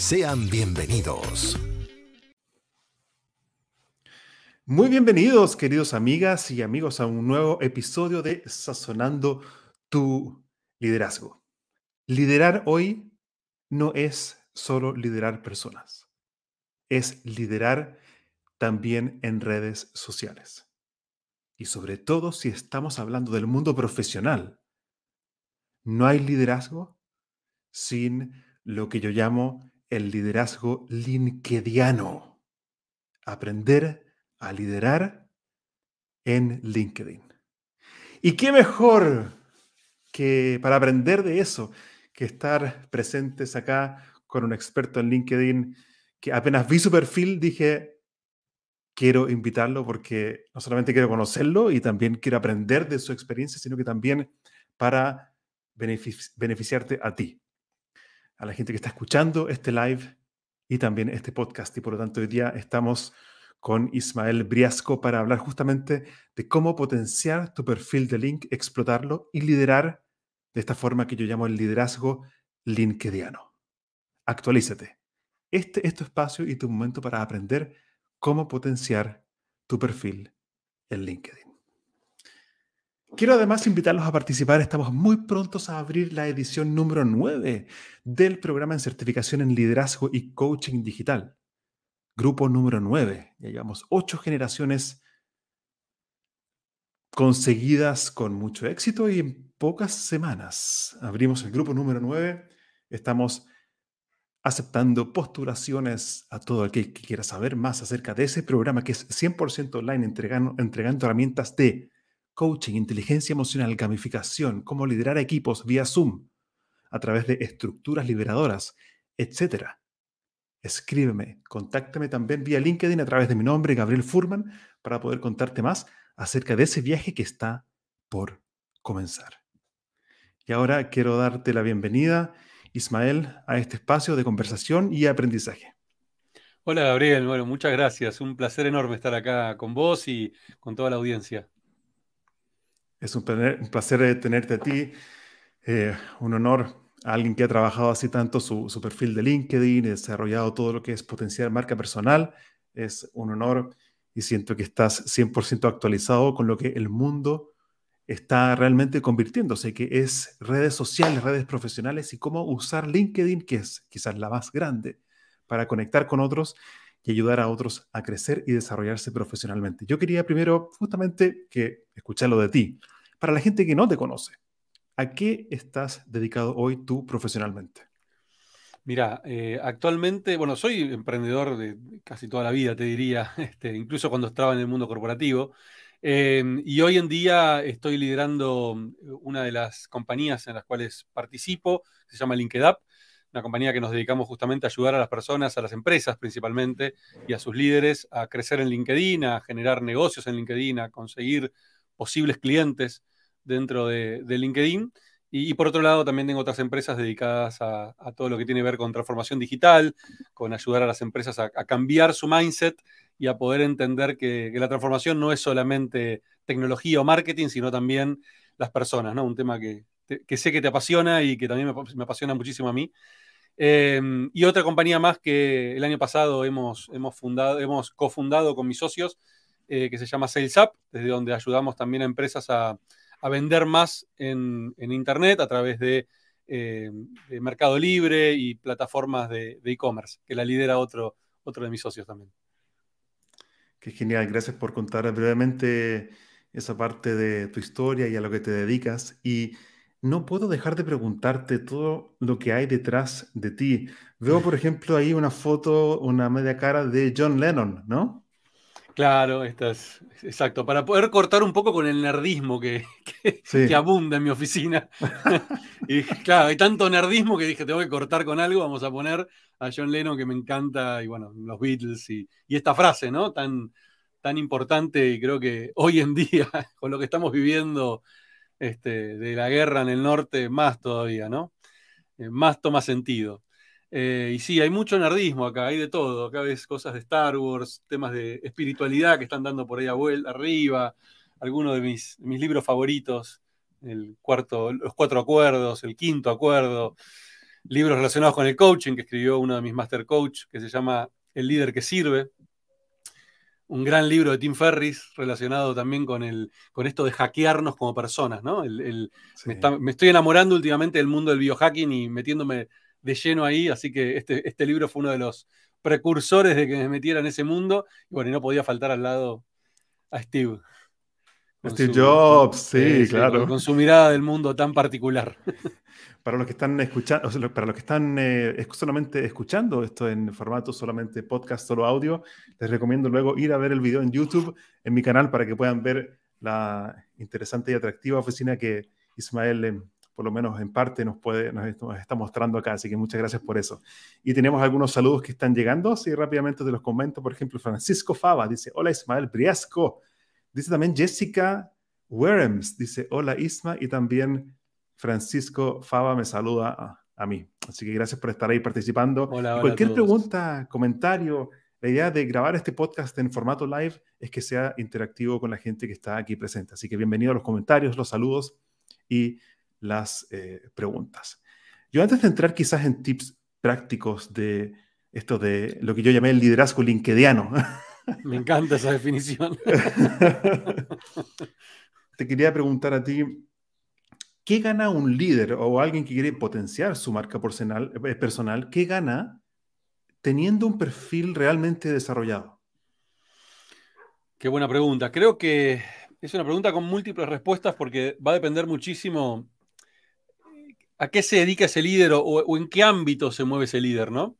Sean bienvenidos. Muy bienvenidos, queridos amigas y amigos, a un nuevo episodio de Sazonando tu liderazgo. Liderar hoy no es solo liderar personas, es liderar también en redes sociales. Y sobre todo si estamos hablando del mundo profesional. No hay liderazgo sin lo que yo llamo el liderazgo linkediano. Aprender a liderar en LinkedIn. ¿Y qué mejor que para aprender de eso que estar presentes acá con un experto en LinkedIn que apenas vi su perfil dije, quiero invitarlo porque no solamente quiero conocerlo y también quiero aprender de su experiencia, sino que también para beneficiarte a ti a la gente que está escuchando este live y también este podcast. Y por lo tanto, hoy día estamos con Ismael Briasco para hablar justamente de cómo potenciar tu perfil de link, explotarlo y liderar de esta forma que yo llamo el liderazgo linkediano. Actualízate. Este es tu espacio y tu momento para aprender cómo potenciar tu perfil en LinkedIn. Quiero además invitarlos a participar. Estamos muy prontos a abrir la edición número 9 del programa en certificación en liderazgo y coaching digital. Grupo número 9. Ya llevamos ocho generaciones conseguidas con mucho éxito y en pocas semanas abrimos el grupo número 9. Estamos aceptando postulaciones a todo aquel que quiera saber más acerca de ese programa que es 100% online, entregando, entregando herramientas de coaching, inteligencia emocional, gamificación, cómo liderar equipos vía Zoom, a través de estructuras liberadoras, etc. Escríbeme, contáctame también vía LinkedIn a través de mi nombre, Gabriel Furman, para poder contarte más acerca de ese viaje que está por comenzar. Y ahora quiero darte la bienvenida, Ismael, a este espacio de conversación y aprendizaje. Hola Gabriel, bueno, muchas gracias. Un placer enorme estar acá con vos y con toda la audiencia. Es un, placer eh, tenerte a ti, eh, un honor a alguien que ha trabajado así tanto su, su perfil de LinkedIn, desarrollado todo lo que es potenciar marca personal. Es un honor y siento que estás 100% actualizado con lo que el mundo está realmente convirtiéndose, que es redes sociales, redes profesionales y cómo usar LinkedIn, que es quizás la más grande, para conectar con otros y ayudar a otros a crecer y desarrollarse profesionalmente. Yo quería primero justamente que escucharlo de ti. Para la gente que no te conoce, ¿a qué estás dedicado hoy tú profesionalmente? Mira, eh, actualmente, bueno, soy emprendedor de casi toda la vida, te diría, este, incluso cuando estaba en el mundo corporativo. Em, y hoy en día estoy liderando una de las compañías en las cuales participo, se llama LinkedUp, una compañía que nos dedicamos justamente a ayudar a las personas, a las empresas principalmente, y a sus líderes a crecer en LinkedIn, a generar negocios en LinkedIn, a conseguir posibles clientes dentro de, LinkedIn. Y, por otro lado, también tengo otras empresas dedicadas a, todo lo que tiene que ver con transformación digital, con ayudar a las empresas a, cambiar su mindset y a poder entender que, la transformación no es solamente tecnología o marketing, sino también las personas, ¿no? Un tema que, sé que te apasiona y que también me apasiona muchísimo a mí. Em, y otra compañía más que el año pasado hemos, hemos, fundado, hemos cofundado con mis socios, eh, que se llama SalesUp, desde donde ayudamos también a empresas a, vender más en, Internet a través de, Mercado Libre y plataformas de e-commerce, que la lidera otro, otro de mis socios también. Qué genial, gracias por contar brevemente esa parte de tu historia y a lo que te dedicas. Y no puedo dejar de preguntarte todo lo que hay detrás de ti. Veo, por ejemplo, ahí una foto, una media cara de John Lennon, ¿no? Claro, esta es exacto. Para poder cortar un poco con el nerdismo que, que, abunda en mi oficina. y claro, hay tanto nerdismo que dije, tengo que cortar con algo, vamos a poner a John Lennon que me encanta, y bueno, los Beatles, y, esta frase, ¿no? Tan, tan importante, y creo que hoy en día, con lo que estamos viviendo este, de la guerra en el norte, más todavía, ¿no? Eh, más toma sentido. Eh, y sí, hay mucho nerdismo acá, hay de todo. Acá ves cosas de Star Wars, temas de espiritualidad que están dando por ahí a vuelta, arriba, algunos de mis, mis libros favoritos, el cuarto, los cuatro acuerdos, el quinto acuerdo, libros relacionados con el coaching que escribió uno de mis master coach que se llama El líder que sirve. Un gran libro de Tim Ferris relacionado también con, el, con esto de hackearnos como personas, ¿no? me, me, estoy enamorando últimamente del mundo del biohacking y metiéndome de lleno ahí, así que este, este libro fue uno de los precursores de que me metiera en ese mundo. Y bueno, y no podía faltar al lado a Steve. Steve Jobs, sí, claro. Con, su mirada del mundo tan particular. Para los que están escuchando, para los que están eh, solamente escuchando esto en formato solamente podcast, solo audio, les recomiendo luego ir a ver el video en YouTube, en mi canal, para que puedan ver la interesante y atractiva oficina que Ismael em, por lo menos en parte nos, puede, nos, está mostrando acá, así que muchas gracias por eso. Y tenemos algunos saludos que están llegando, así rápidamente te los comento, por ejemplo, Francisco Fava dice, hola Ismael Briasco, dice también Jessica Werems, dice, hola Isma, y también Francisco Fava me saluda a, mí. Así que gracias por estar ahí participando. Cualquier pregunta, comentario, la idea de grabar este podcast en formato live es que sea interactivo con la gente que está aquí presente. Así que bienvenido a los comentarios, los saludos y las eh, preguntas. Yo antes de entrar quizás en tips prácticos de esto de lo que yo llamé el liderazgo linkediano. Me encanta esa definición. Te quería preguntar a ti, ¿qué gana un líder o alguien que quiere potenciar su marca personal, eh, personal qué gana teniendo un perfil realmente desarrollado? Qué buena pregunta. Creo que es una pregunta con múltiples respuestas porque va a depender muchísimo a qué se dedica ese líder o, en qué ámbito se mueve ese líder, ¿no?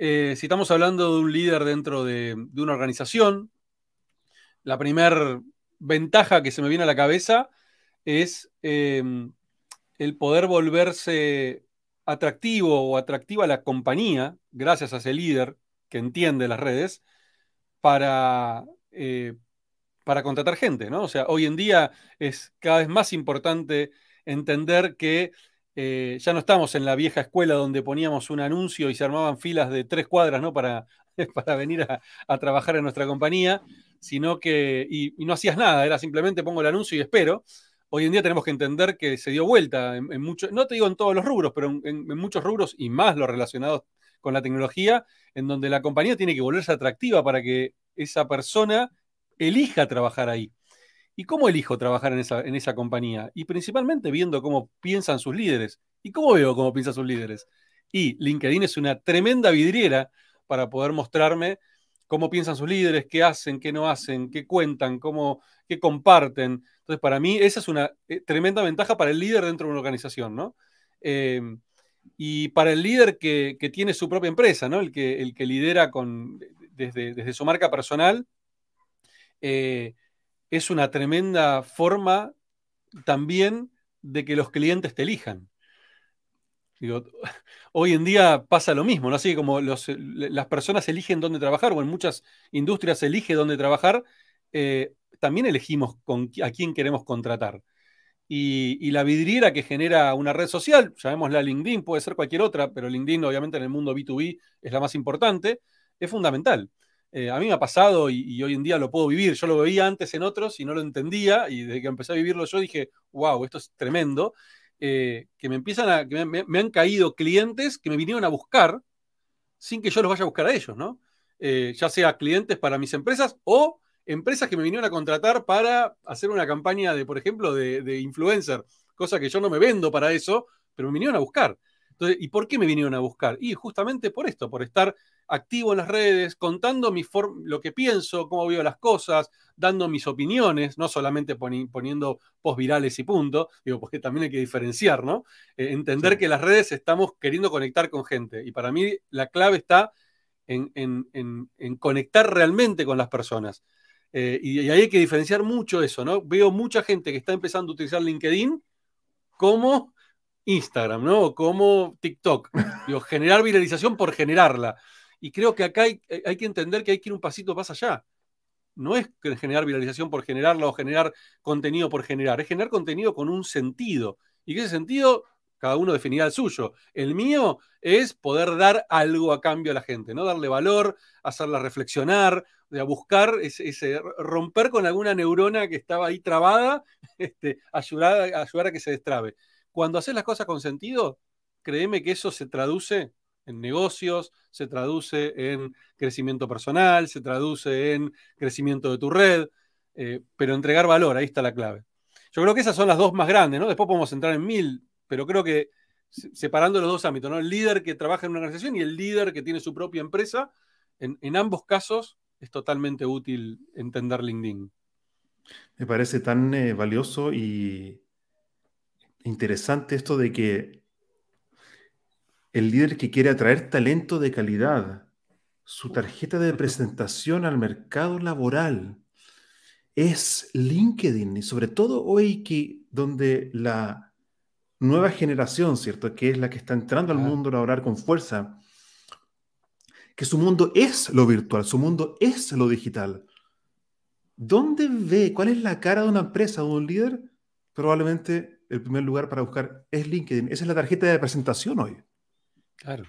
Eh, si estamos hablando de un líder dentro de, una organización, la primera ventaja que se me viene a la cabeza es em, el poder volverse atractivo o atractiva a la compañía, gracias a ese líder que entiende las redes, para, eh, para contratar gente, ¿no? O sea, hoy en día es cada vez más importante entender que eh, ya no estamos en la vieja escuela donde poníamos un anuncio y se armaban filas de tres cuadras ¿no? para, para venir a, trabajar en nuestra compañía, sino que, y, no hacías nada, era simplemente pongo el anuncio y espero. Hoy en día tenemos que entender que se dio vuelta en, muchos, no te digo en todos los rubros, pero en, en, muchos rubros y más los relacionados con la tecnología, en donde la compañía tiene que volverse atractiva para que esa persona elija trabajar ahí. ¿Y cómo elijo trabajar en esa, en esa compañía? Y principalmente viendo cómo piensan sus líderes. ¿Y cómo veo cómo piensan sus líderes? Y LinkedIn es una tremenda vidriera para poder mostrarme cómo piensan sus líderes, qué hacen, qué no hacen, qué cuentan, cómo, qué comparten. Entonces, para mí, esa es una eh, tremenda ventaja para el líder dentro de una organización, ¿no? Em, y para el líder que, tiene su propia empresa, ¿no? El que, el que lidera con, desde, desde su marca personal, eh, es una tremenda forma también de que los clientes te elijan. hoy en día pasa lo mismo, ¿no? Así como las personas eligen dónde trabajar, o en muchas industrias se elige dónde trabajar, eh, también elegimos con, a quién queremos contratar. Y, y, la vidriera que genera una red social, llamémosla LinkedIn, puede ser cualquier otra, pero LinkedIn obviamente en el mundo B2B es la más importante, es fundamental. Eh, a mí me ha pasado y, hoy en día lo puedo vivir. Yo lo veía antes en otros y no lo entendía y desde que empecé a vivirlo yo dije, wow, esto es tremendo. Eh, que me empiezan a, que me, han caído clientes que me vinieron a buscar sin que yo los vaya a buscar a ellos, ¿no? Eh, ya sea clientes para mis empresas o empresas que me vinieron a contratar para hacer una campaña de, por ejemplo, de, de influencer, cosa que yo no me vendo para eso, pero me vinieron a buscar. Entonces, ¿y por qué me vinieron a buscar? Y justamente por esto, por estar activo en las redes, contando mi lo que pienso, cómo veo las cosas, dando mis opiniones, no solamente poniendo post virales y punto, digo, porque también hay que diferenciar, ¿no? Eh, entender que las redes estamos queriendo conectar con gente. Y para mí la clave está en, conectar realmente con las personas. Eh, y, y ahí hay que diferenciar mucho eso, ¿no? Veo mucha gente que está empezando a utilizar LinkedIn como Instagram, ¿no? Como TikTok. Digo, generar viralización por generarla. Y creo que acá hay, hay, que entender que hay que ir un pasito más allá. No es generar viralización por generarla o generar contenido por generar, es generar contenido con un sentido. Y ese sentido, cada uno definirá el suyo. El mío es poder dar algo a cambio a la gente, ¿no? Darle valor, hacerla reflexionar, de buscar ese, romper con alguna neurona que estaba ahí trabada, este, ayudar, ayudar a que se destrabe. Cuando haces las cosas con sentido, créeme que eso se traduce en negocios, se traduce en crecimiento personal, se traduce en crecimiento de tu red, eh, pero entregar valor, ahí está la clave. Yo creo que esas son las dos más grandes, ¿no? Después podemos entrar en mil, pero creo que separando los dos ámbitos, ¿no? El líder que trabaja en una organización y el líder que tiene su propia empresa, en, ambos casos es totalmente útil entender LinkedIn. Me parece tan eh, valioso y interesante esto de que el líder que quiere atraer talento de calidad, su tarjeta de presentación al mercado laboral es LinkedIn y sobre todo hoy que donde la nueva generación, ¿cierto? Que es la que está entrando al mundo laboral con fuerza, que su mundo es lo virtual, su mundo es lo digital. ¿Dónde ve, cuál es la cara de una empresa, de un líder? Probablemente el primer lugar para buscar es LinkedIn. Esa es la tarjeta de presentación hoy. Claro.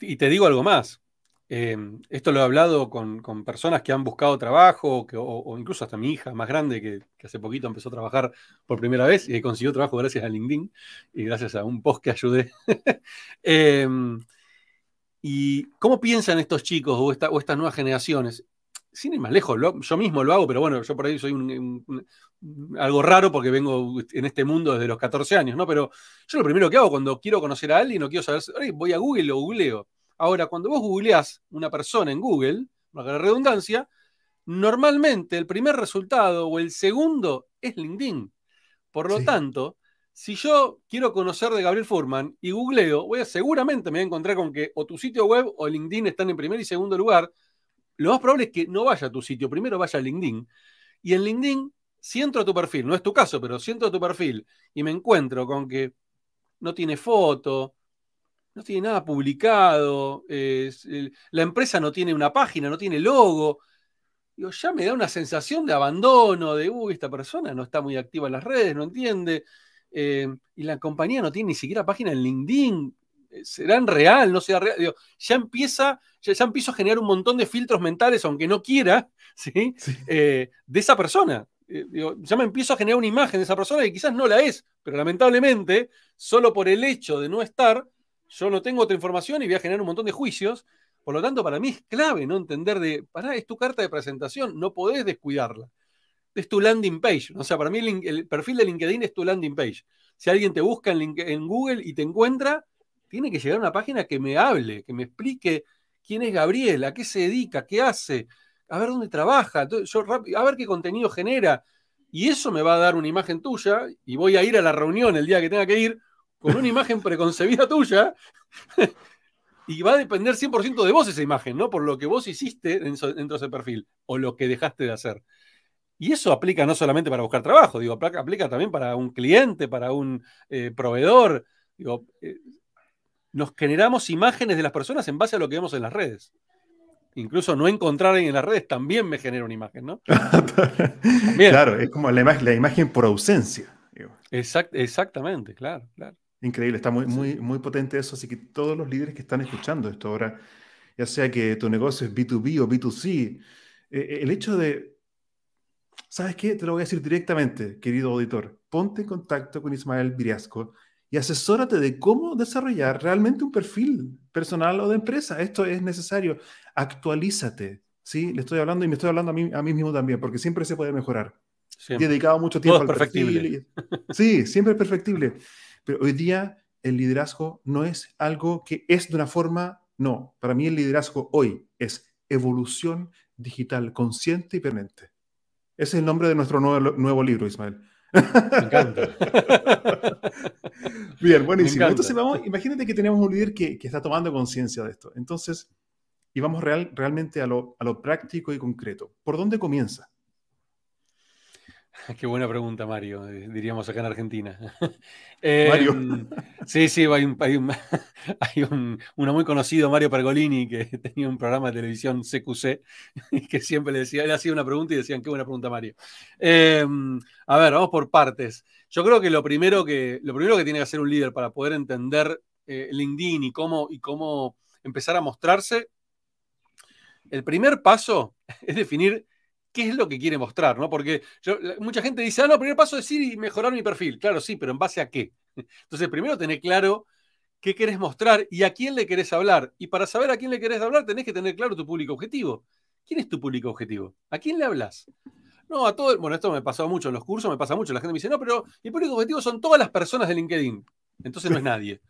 Y te digo algo más. Em, esto lo he hablado con, personas que han buscado trabajo, o, incluso hasta mi hija más grande, que, hace poquito empezó a trabajar por primera vez y consiguió trabajo gracias a LinkedIn y gracias a un post que ayudé. Em, ¿Y cómo piensan estos chicos o, o estas nuevas generaciones? Sin ir más lejos, yo mismo lo hago, pero bueno, yo por ahí soy algo raro porque vengo en este mundo desde los 14 años, ¿no? Pero yo lo primero que hago cuando quiero conocer a alguien o quiero saber, voy a Google lo googleo. Ahora, cuando vos googleás una persona en Google, la redundancia, normalmente el primer resultado o el segundo es LinkedIn. Por lo tanto, si yo quiero conocer de Gabriel Furman y googleo, voy a, seguramente me voy a encontrar con que o tu sitio web o LinkedIn están en primer y segundo lugar, lo más probable es que no vaya a tu sitio, primero vaya a LinkedIn. Y en LinkedIn, si entro a tu perfil, no es tu caso, pero si entro a tu perfil y me encuentro con que no tiene foto, no tiene nada publicado, la empresa no tiene una página, no tiene logo, digo, ya me da una sensación de abandono, de, uy, esta persona no está muy activa en las redes, no entiende, eh, y la compañía no tiene ni siquiera página en LinkedIn, ¿será en real? ¿No será real? ya empieza, ya, empiezo a generar un montón de filtros mentales, aunque no quiera, ¿sí? Eh, de esa persona. Eh, ya me empiezo a generar una imagen de esa persona que quizás no la es, pero lamentablemente, solo por el hecho de no estar, yo no tengo otra información y voy a generar un montón de juicios. Por lo tanto, para mí es clave no entender de, pará, es tu carta de presentación, no podés descuidarla. Es tu landing page. O sea, para mí el, perfil de LinkedIn es tu landing page. Si alguien te busca en Google y te encuentra, tiene que llegar a una página que me hable, que me explique quién es Gabriel, a qué se dedica, qué hace, a ver dónde trabaja, a ver qué contenido genera. Y eso me va a dar una imagen tuya y voy a ir a la reunión el día que tenga que ir con una imagen preconcebida tuya. y va a depender 100% de vos esa imagen, ¿no? Por lo que vos hiciste dentro, de ese perfil o lo que dejaste de hacer. Y eso aplica no solamente para buscar trabajo, digo, aplica, también para un cliente, para un eh, proveedor. Digo, eh, nos generamos imágenes de las personas en base a lo que vemos en las redes. Incluso no encontrar en las redes también me genera una imagen, ¿no? claro, es como la imagen, la imagen por ausencia. exactamente, claro, claro. Increíble, está muy, muy, muy potente eso. Así que todos los líderes que están escuchando esto ahora, ya sea que tu negocio es B2B o B2C, eh, eh, el hecho de, ¿sabes qué? Te lo voy a decir directamente, querido auditor. Ponte en contacto con Ismael Viriasco y asesórate de cómo desarrollar realmente un perfil personal o de empresa. Esto es necesario. Actualízate. ¿sí? Le estoy hablando y me estoy hablando a mí, a mí mismo también, porque siempre se puede mejorar. He dedicado mucho tiempo al perfectible. sí, siempre es perfectible. Pero hoy día el liderazgo no es algo que es de una forma, no, para mí el liderazgo hoy es evolución digital consciente y permanente. Ese es el nombre de nuestro nuevo, nuevo libro, Ismael. Me encanta. Bien, buenísimo. Entonces, vamos, imagínate que tenemos un líder que, que está tomando conciencia de esto. Entonces, y vamos real, realmente a lo, a lo práctico y concreto. ¿Por dónde comienza? Qué buena pregunta, Mario, eh, diríamos acá en Argentina. Mario. Em, sí, sí, hay, un, hay, un, hay un, uno muy conocido, Mario Pergolini, que tenía un programa de televisión CQC, que siempre le decía, él hacía una pregunta y decían, qué buena pregunta, Mario. Em, a ver, vamos por partes. Yo creo que lo primero que, lo primero que tiene que hacer un líder para poder entender eh, LinkedIn y cómo, y cómo empezar a mostrarse, el primer paso es definir qué es lo que quiere mostrar, ¿no? Porque mucha gente dice, ah, no, primer paso es ir y mejorar mi perfil. Claro, sí, pero ¿en base a qué? Entonces, primero tener claro qué querés mostrar y a quién le querés hablar. Y para saber a quién le querés hablar, tenés que tener claro tu público objetivo. ¿Quién es tu público objetivo? ¿A quién le hablas? No, a todo. Bueno, esto me pasado mucho en los cursos, me pasa mucho. La gente me dice, no, pero mi público objetivo son todas las personas de LinkedIn. Entonces no es nadie.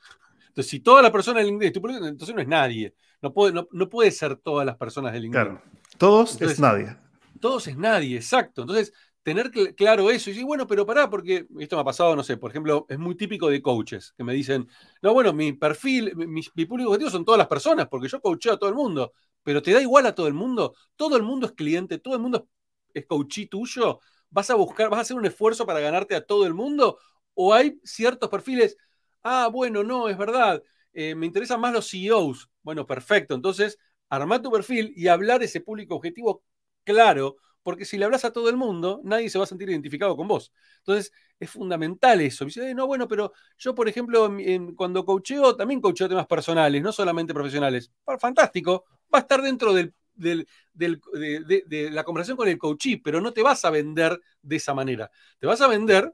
Entonces, si todas las personas de LinkedIn, entonces no es nadie. No puede, no, puede ser todas las personas de LinkedIn. Claro. Todos es nadie todos es nadie, exacto. Entonces, tener claro eso y decir, bueno, pero pará, porque esto me ha pasado, no sé, por ejemplo, es muy típico de coaches que me dicen, no, bueno, mi perfil, mi, público objetivo son todas las personas, porque yo coacheo a todo el mundo, pero te da igual a todo el mundo, todo el mundo es cliente, todo el mundo es coachí tuyo, vas a buscar, vas a hacer un esfuerzo para ganarte a todo el mundo, o hay ciertos perfiles, ah, bueno, no, es verdad, eh, me interesan más los CEOs, bueno, perfecto, entonces arma tu perfil y hablar ese público objetivo claro, porque si le hablas a todo el mundo, nadie se va a sentir identificado con vos. Entonces, es fundamental eso. dice, no, bueno, pero yo, por ejemplo, cuando coacheo, también coacheo temas personales, no solamente profesionales. Fantástico, va a estar dentro de, de, la conversación con el coachee, pero no te vas a vender de esa manera. Te vas a vender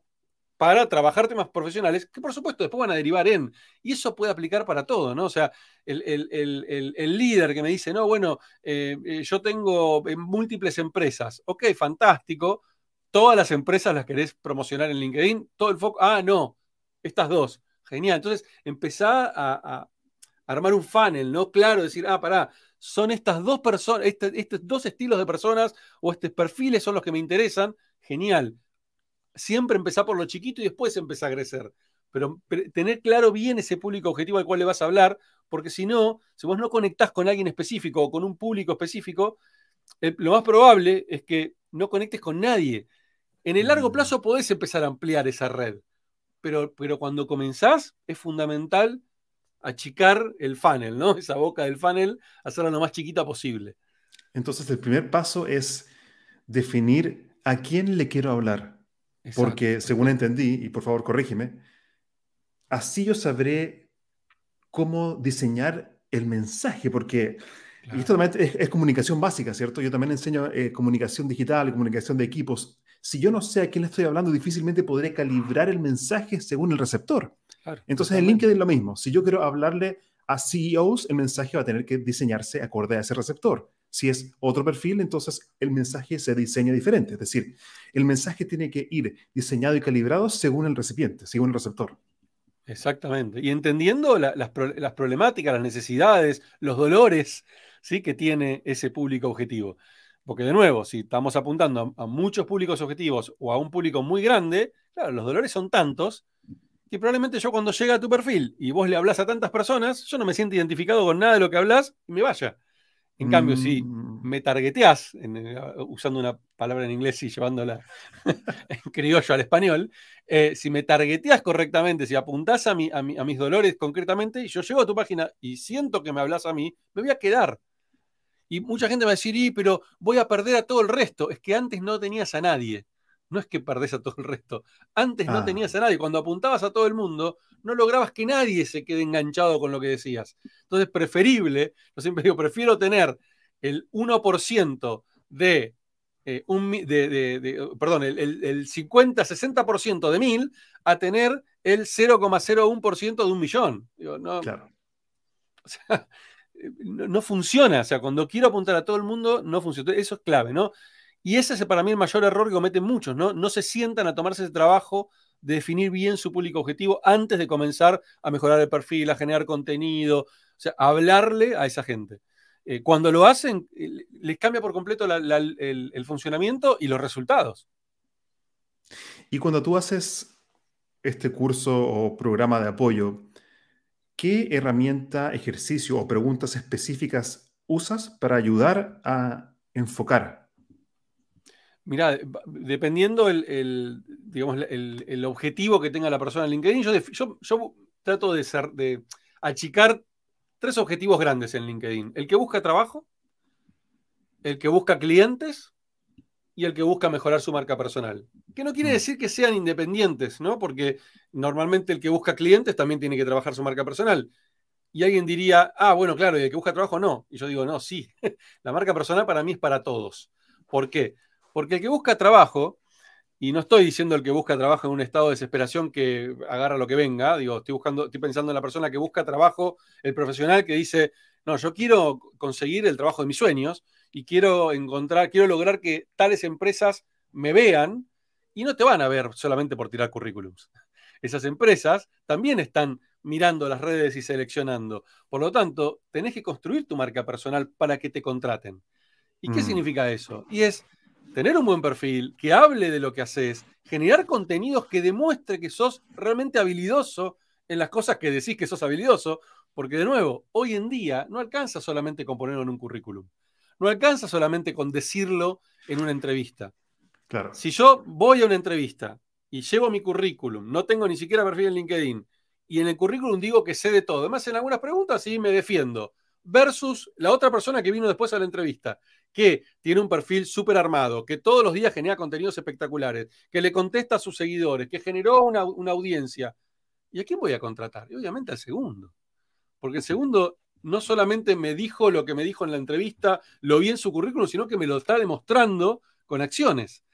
para trabajar temas profesionales que por supuesto después van a derivar en. Y eso puede aplicar para todo, ¿no? O sea, el, líder que me dice, no, bueno, eh, eh, yo tengo múltiples empresas. Ok, fantástico. Todas las empresas las querés promocionar en LinkedIn. Todo el foco. Ah, no. Estas dos. Genial. Entonces, empezá a, armar un funnel, ¿no? Claro, decir, ah, pará, son estas dos personas, este, estos dos estilos de personas o estos perfiles son los que me interesan. Genial siempre empezar por lo chiquito y después empezar a crecer. Pero, tener claro bien ese público objetivo al cual le vas a hablar, porque si no, si vos no conectás con alguien específico o con un público específico, eh, lo más probable es que no conectes con nadie. En el largo mm. plazo podés empezar a ampliar esa red, pero, pero cuando comenzás es fundamental achicar el funnel, ¿no? Esa boca del funnel, hacerla lo más chiquita posible. Entonces, el primer paso es definir a quién le quiero hablar. Porque según entendí, y por favor corrígeme, así yo sabré cómo diseñar el mensaje, porque esto también es, comunicación básica, ¿cierto? Yo también enseño eh, comunicación digital, comunicación de equipos. Si yo no sé a quién le estoy hablando, difícilmente podré calibrar el mensaje según el receptor. Entonces en LinkedIn es lo mismo. Si yo quiero hablarle a CEOs, el mensaje va a tener que diseñarse acorde a ese receptor. Si es otro perfil, entonces el mensaje se diseña diferente. Es decir, el mensaje tiene que ir diseñado y calibrado según el recipiente, según el receptor. Exactamente. Y entendiendo las, problemáticas, las necesidades, los dolores ¿sí? que tiene ese público objetivo. Porque de nuevo, si estamos apuntando a, muchos públicos objetivos o a un público muy grande, los dolores son tantos que probablemente yo cuando llega a tu perfil y vos le hablas a tantas personas, yo no me siento identificado con nada de lo que hablas y me vaya. En cambio, si mm. me targeteás, eh, usando una palabra en inglés y llevándola en criollo al español, eh, si me targeteás correctamente, si apuntás a, a, mis dolores concretamente, y yo llego a tu página y siento que me hablas a mí, me voy a quedar. Y mucha gente va a decir, y, pero voy a perder a todo el resto. Es que antes no tenías a nadie no es que perdés a todo el resto. Antes no ah. tenías a nadie. Cuando apuntabas a todo el mundo, no lograbas que nadie se quede enganchado con lo que decías. Entonces, preferible, yo siempre digo, prefiero tener el 1% de, eh, un, de, perdón, el, 50-60% de mil a tener el 0,01% de un millón. no, claro. no, no, funciona. O sea, cuando quiero apuntar a todo el mundo, no funciona. Eso es clave, ¿no? Y ese es para mí el mayor error que cometen muchos, ¿no? No se sientan a tomarse ese trabajo definir bien su público objetivo antes de comenzar a mejorar el perfil, a generar contenido, o sea, hablarle a esa gente. Eh, cuando lo hacen, eh, les cambia por completo el, funcionamiento y los resultados. Y cuando tú haces este curso o programa de apoyo, ¿qué herramienta, ejercicio o preguntas específicas usas para ayudar a enfocar? Mira, dependiendo el, digamos, el, objetivo que tenga la persona en LinkedIn, yo, yo, trato de, ser, de achicar tres objetivos grandes en LinkedIn. El que busca trabajo, el que busca clientes y el que busca mejorar su marca personal. Que no quiere mm. decir que sean independientes, ¿no? Porque normalmente el que busca clientes también tiene que trabajar su marca personal. Y alguien diría, ah, bueno, claro, y el que busca trabajo no. Y yo digo, no, sí. La marca personal para mí es para todos. ¿Por qué? Porque el que busca trabajo, y no estoy diciendo el que busca trabajo en un estado de desesperación que agarra lo que venga, digo, estoy buscando, estoy pensando en la persona que busca trabajo, el profesional que dice, no, yo quiero conseguir el trabajo de mis sueños y quiero encontrar, quiero lograr que tales empresas me vean y no te van a ver solamente por tirar currículums. Esas empresas también están mirando las redes y seleccionando. Por lo tanto, tenés que construir tu marca personal para que te contraten. ¿Y qué mm. significa eso? Y es tener un buen perfil, que hable de lo que haces, generar contenidos que demuestre que sos realmente habilidoso en las cosas que decís que sos habilidoso, porque de nuevo, hoy en día no alcanza solamente con ponerlo en un currículum, no alcanza solamente con decirlo en una entrevista. Claro. Si yo voy a una entrevista y llevo mi currículum, no tengo ni siquiera perfil en LinkedIn, y en el currículum digo que sé de todo, además en algunas preguntas sí me defiendo, versus la otra persona que vino después a la entrevista, que tiene un perfil súper armado, que todos los días genera contenidos espectaculares, que le contesta a sus seguidores, que generó una, audiencia. ¿Y a quién voy a contratar? Y obviamente al segundo. Porque el segundo no solamente me dijo lo que me dijo en la entrevista, lo vi en su currículum, sino que me lo está demostrando con acciones.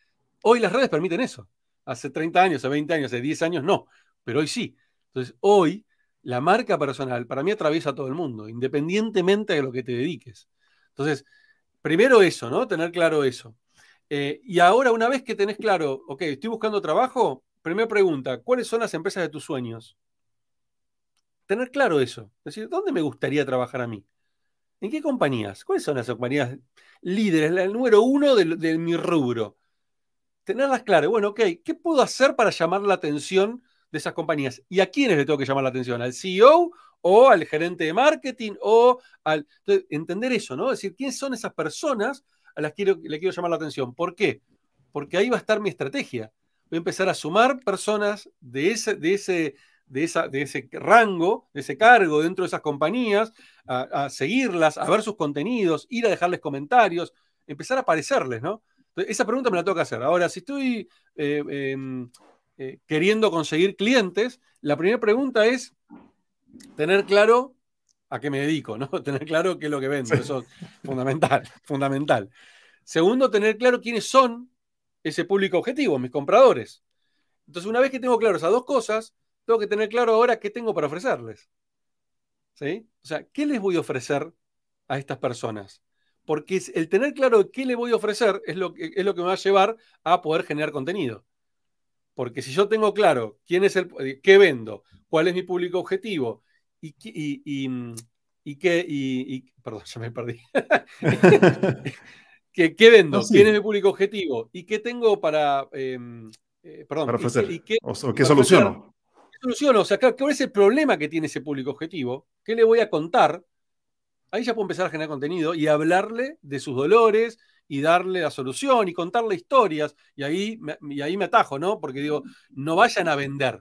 Hoy las redes permiten eso. Hace 30 años, hace 20 años, hace 10 años no, pero hoy sí. Entonces, hoy la marca personal para mí atraviesa a todo el mundo, independientemente de lo que te dediques. Entonces, primero eso, ¿no? Tener claro eso. Eh, y ahora, una vez que tenés claro, ok, estoy buscando trabajo, primera pregunta, ¿cuáles son las empresas de tus sueños? Tener claro eso. Es decir, ¿dónde me gustaría trabajar a mí? ¿En qué compañías? ¿Cuáles son las compañías líderes, el número uno de, de mi rubro? Tenerlas claras. Bueno, ok, ¿qué puedo hacer para llamar la atención de esas compañías. ¿Y a quiénes le tengo que llamar la atención? ¿Al CEO o al gerente de marketing o al... entender eso, ¿no? Es decir, ¿quiénes son esas personas a las que le quiero llamar la atención? ¿Por qué? Porque ahí va a estar mi estrategia. Voy a empezar a sumar personas de ese, de ese, de esa, de ese rango, de ese cargo dentro de esas compañías, a, seguirlas, a ver sus contenidos, ir a dejarles comentarios, empezar a aparecerles, ¿no? esa pregunta me la tengo que hacer. Ahora, si estoy eh, em, eh, queriendo conseguir clientes, la primera pregunta es tener claro a qué me dedico, ¿no? Tener claro qué es lo que vendo. Eso es fundamental, fundamental. Segundo, tener claro quiénes son ese público objetivo, mis compradores. Entonces, una vez que tengo claro esas dos cosas, tengo que tener claro ahora qué tengo para ofrecerles. ¿Sí? O sea, ¿qué les voy a ofrecer a estas personas? Porque el tener claro qué le voy a ofrecer es lo, que, es lo que me va a llevar a poder generar contenido. Porque si yo tengo claro quién es el, eh, qué vendo, cuál es mi público objetivo y, y, y, qué, y, perdón, ya me perdí. ¿Qué, ¿Qué, vendo? ¿Quién es mi público objetivo? ¿Y qué tengo para, em, eh, perdón, para ofrecer? ¿Y qué, o, qué soluciono? ¿Qué soluciono? O sea, ¿cuál es el problema que tiene ese público objetivo? ¿Qué le voy a contar? Ahí ya puedo empezar a generar contenido y hablarle de sus dolores, y darle la solución y contarle historias. Y ahí, y ahí me atajo, ¿no? Porque digo, no vayan a vender.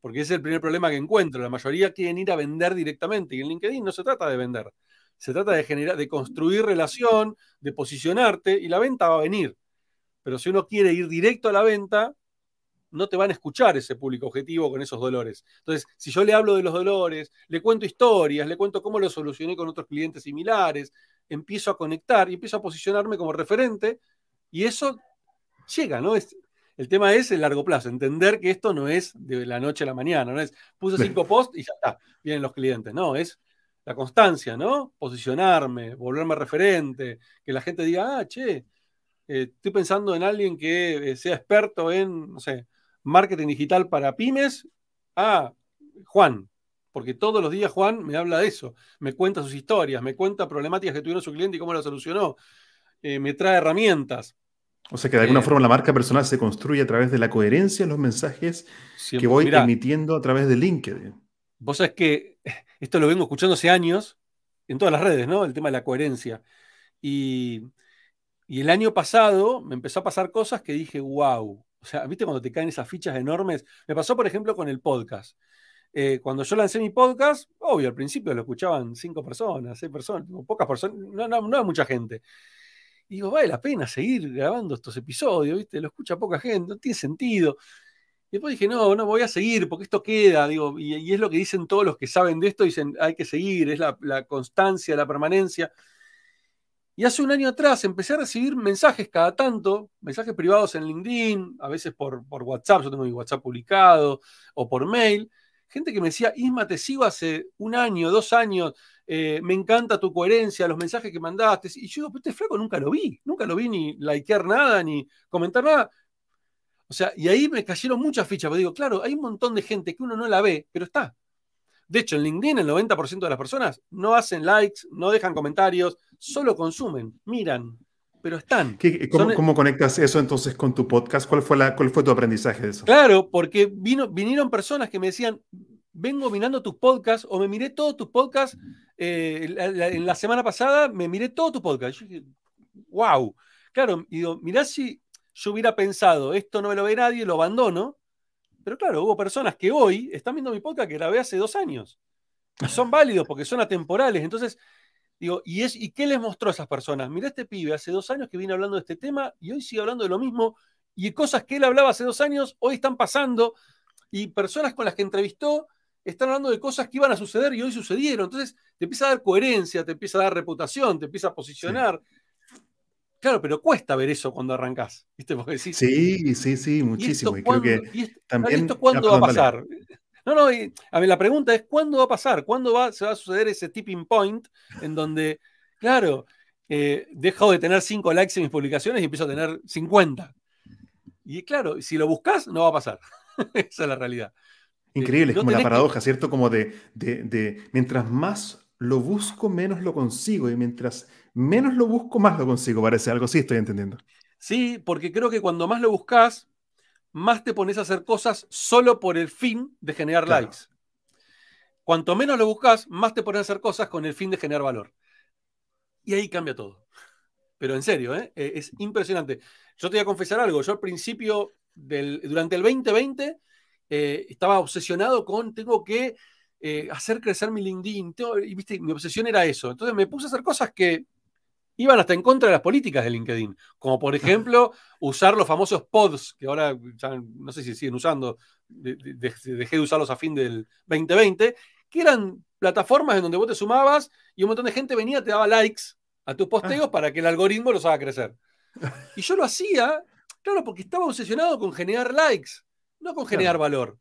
Porque ese es el primer problema que encuentro. La mayoría quieren ir a vender directamente. Y en LinkedIn no se trata de vender. Se trata de generar, de construir relación, de posicionarte y la venta va a venir. Pero si uno quiere ir directo a la venta, no te van a escuchar ese público objetivo con esos dolores. Entonces, si yo le hablo de los dolores, le cuento historias, le cuento cómo lo solucioné con otros clientes similares, empiezo a conectar y empiezo a posicionarme como referente y eso llega, ¿no? Es, el tema es el largo plazo, entender que esto no es de la noche a la mañana, no es puse cinco posts y ya está, vienen los clientes, no, es la constancia, ¿no? Posicionarme, volverme referente, que la gente diga, ah, che, eh, estoy pensando en alguien que eh, sea experto en, no sé, marketing digital para pymes, a Juan, porque todos los días Juan me habla de eso, me cuenta sus historias, me cuenta problemáticas que tuvieron su cliente y cómo lo solucionó, eh, me trae herramientas. O sea que de alguna eh, forma la marca personal se construye a través de la coherencia de los mensajes que voy emitiendo a través de LinkedIn. Vos sabés que esto lo vengo escuchando hace años en todas las redes, ¿no? El tema de la coherencia. Y, y el año pasado me empezó a pasar cosas que dije, wow. O sea, ¿viste cuando te caen esas fichas enormes? Me pasó, por ejemplo, con el podcast. Eh, cuando yo lancé mi podcast, obvio, al principio lo escuchaban cinco personas, seis personas, pocas personas, no, no, no mucha gente. Y digo, vale la pena seguir grabando estos episodios, ¿viste? Lo escucha poca gente, no tiene sentido. Y después dije, no, no, voy a seguir porque esto queda, digo, y, es lo que dicen todos los que saben de esto, dicen, hay que seguir, es la, constancia, la permanencia. Y hace un año atrás empecé a recibir mensajes cada tanto, mensajes privados en LinkedIn, a veces por WhatsApp, yo tengo mi WhatsApp publicado, o por mail, gente que me decía, Isma, te sigo hace un año, dos años, eh, me encanta tu coherencia, los mensajes que mandaste. Y yo digo, este flaco nunca lo vi, nunca lo vi ni likear nada, ni comentar nada. O sea, y ahí me cayeron muchas fichas, porque digo, claro, hay un montón de gente que uno no la ve, pero está. De hecho, en LinkedIn el 90% de las personas no hacen likes, no dejan comentarios, solo consumen, miran, pero están. cómo, conectas eso entonces con tu podcast? ¿Cuál fue, la, ¿Cuál fue tu aprendizaje de eso? Claro, porque vino, vinieron personas que me decían, vengo mirando tus podcasts o me miré todos tus podcasts. Eh, en la semana pasada me miré todo tu podcast. Yo dije, wow. Claro, y digo, mirá si yo hubiera pensado, esto no me lo ve nadie, lo abandono. Pero claro, hubo personas que hoy están viendo mi podcast que grabé hace dos años. Y son válidos porque son atemporales. Entonces, digo, ¿y, es, ¿y qué les mostró a esas personas? Mirá este pibe, hace dos años que viene hablando de este tema y hoy sigue hablando de lo mismo. Y cosas que él hablaba hace dos años, hoy están pasando. Y personas con las que entrevistó están hablando de cosas que iban a suceder y hoy sucedieron. Entonces te empieza a dar coherencia, te empieza a dar reputación, te empieza a posicionar. Claro, pero cuesta ver eso cuando arrancás, ¿viste? Porque sí, sí, sí, muchísimo. ¿Y, creo que también... ¿Esto cuándo va a pasar? No, no, a ver, la pregunta es, ¿cuándo va a pasar? ¿Cuándo va, se va a suceder ese tipping point en donde, claro, eh, dejo de tener 5 likes en mis publicaciones y empiezo a tener 50? Y claro, si lo buscas, no va a pasar. Esa es la realidad. Increíble, es como la paradoja, ¿cierto? Como de, de, mientras más lo busco, menos lo consigo. Y mientras menos lo busco, más lo consigo. Parece algo así, estoy entendiendo. Sí, porque creo que cuando más lo buscas, más te pones a hacer cosas solo por el fin de generar likes. Cuanto menos lo buscas, más te pones a hacer cosas con el fin de generar valor. Y ahí cambia todo. Pero en serio, ¿eh? Eh, es impresionante. Yo te voy a confesar algo. Yo al principio, del, durante el 2020, eh, estaba obsesionado con, tengo que eh, hacer crecer mi LinkedIn, y viste, mi obsesión era eso. Entonces me puse a hacer cosas que iban hasta en contra de las políticas de LinkedIn, como por ejemplo usar los famosos pods, que ahora no sé si siguen usando, dejé de usarlos a fin del 2020, que eran plataformas en donde vos te sumabas y un montón de gente venía, te daba likes a tus posteos ah. para que el algoritmo los haga crecer. Y yo lo hacía, claro, porque estaba obsesionado con generar likes no con generar valor.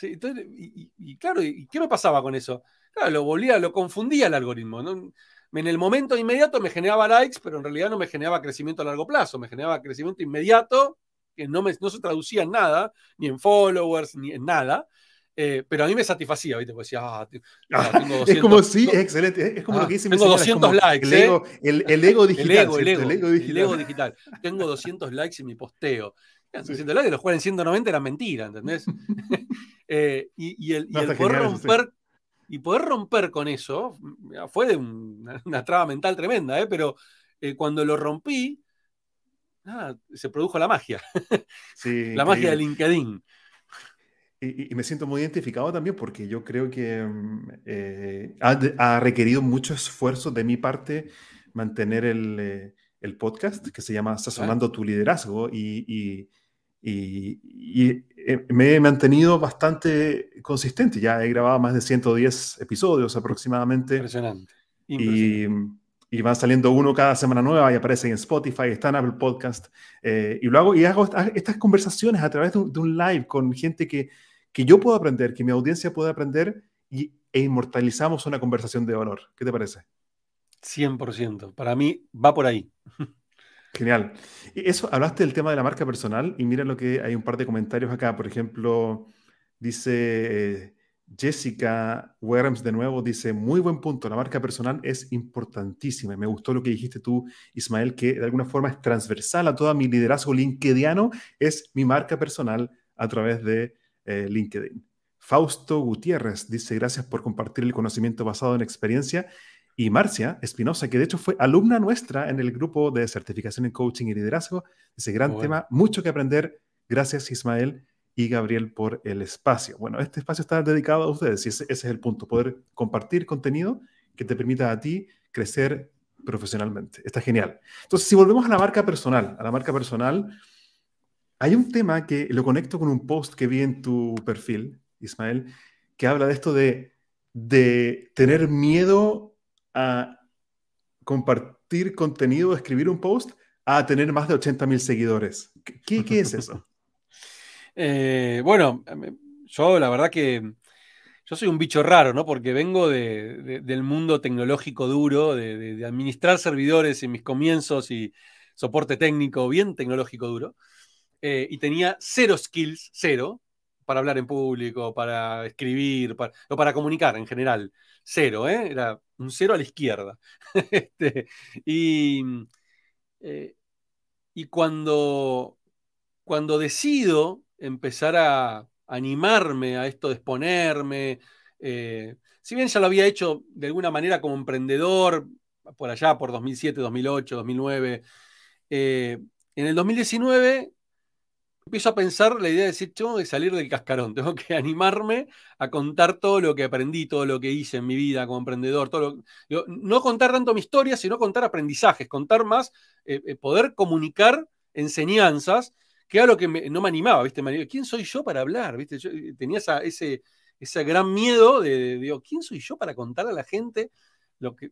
y, claro, ¿y qué me pasaba con eso? Claro, lo volvía, lo confundía el algoritmo. En el momento inmediato me generaba likes, pero en realidad no me generaba crecimiento a largo plazo, me generaba crecimiento inmediato, que no, me, no se traducía en nada, ni en followers, ni en nada. Eh, pero a mí me satisfacía, ¿viste? Porque decía, ah, ah tengo 200, es como, sí, es excelente. Es como lo que dice Tengo 200 likes. El ego, el, ego digital. El ego, el ego, el ego digital. Tengo 200 likes en mi posteo. 100 likes, los jugar en 190 era mentira, ¿entendés? Eh, y, el, poder romper. Y poder romper con eso fue de una, traba mental tremenda, ¿eh? pero eh, cuando lo rompí, se produjo la magia. la magia de LinkedIn. Y, me siento muy identificado también porque yo creo que eh, ha, requerido mucho esfuerzo de mi parte mantener el, el podcast que se llama Sazonando tu liderazgo y, y, eh, me he mantenido bastante consistente. Ya he grabado más de 110 episodios aproximadamente. Impresionante. Y, y, van saliendo uno cada semana nueva y aparece en Spotify, está en Apple Podcast. Eh, y lo hago y hago estas conversaciones a través de un, live con gente que, que yo puedo aprender, que mi audiencia puede aprender y, e inmortalizamos una conversación de valor. ¿Qué te parece? 100%. Para mí va por ahí. Genial. Y eso, hablaste del tema de la marca personal y mira lo que hay un par de comentarios acá. Por ejemplo, dice eh, Jessica Werms de nuevo, dice, muy buen punto, la marca personal es importantísima. Me gustó lo que dijiste tú, Ismael, que de alguna forma es transversal a todo mi liderazgo LinkedIniano, es mi marca personal a través de eh, LinkedIn. Fausto Gutiérrez dice, gracias por compartir el conocimiento basado en experiencia y Marcia Espinosa, que de hecho fue alumna nuestra en el grupo de certificación en coaching y liderazgo. Ese gran tema, mucho que aprender. Gracias Ismael y Gabriel por el espacio. Bueno, este espacio está dedicado a ustedes y ese, ese es el punto, poder compartir contenido que te permita a ti crecer profesionalmente. Está genial. Entonces, si volvemos a la marca personal, a la marca personal, hay un tema que lo conecto con un post que vi en tu perfil, Ismael, que habla de esto de, de tener miedo a compartir contenido, escribir un post, a tener más de 80 mil seguidores. ¿Qué, ¿Qué, es eso? eh, bueno, yo la verdad que yo soy un bicho raro, ¿no? Porque vengo de, de, del mundo tecnológico duro, de, administrar servidores en mis comienzos y soporte técnico bien tecnológico duro. Eh, y tenía cero skills, cero, para hablar en público, para escribir, o para comunicar en general. Cero, ¿eh? Era un cero a la izquierda. este, y, eh, y cuando, cuando decido empezar a animarme a esto de exponerme, eh, si bien ya lo había hecho de alguna manera como emprendedor, por allá, por 2007, 2008, 2009, eh, en el 2019 empiezo a pensar la idea de decir, tengo que salir del cascarón, tengo que animarme a contar todo lo que aprendí, todo lo que hice en mi vida como emprendedor, todo lo, no contar tanto mi historia, sino contar aprendizajes, contar más, eh, eh, poder comunicar enseñanzas, que era lo que no me animaba, ¿viste? Me, ¿Quién soy yo para hablar? Yo eh, tenía ese, gran miedo de, ¿quién soy yo para contar a la gente lo que...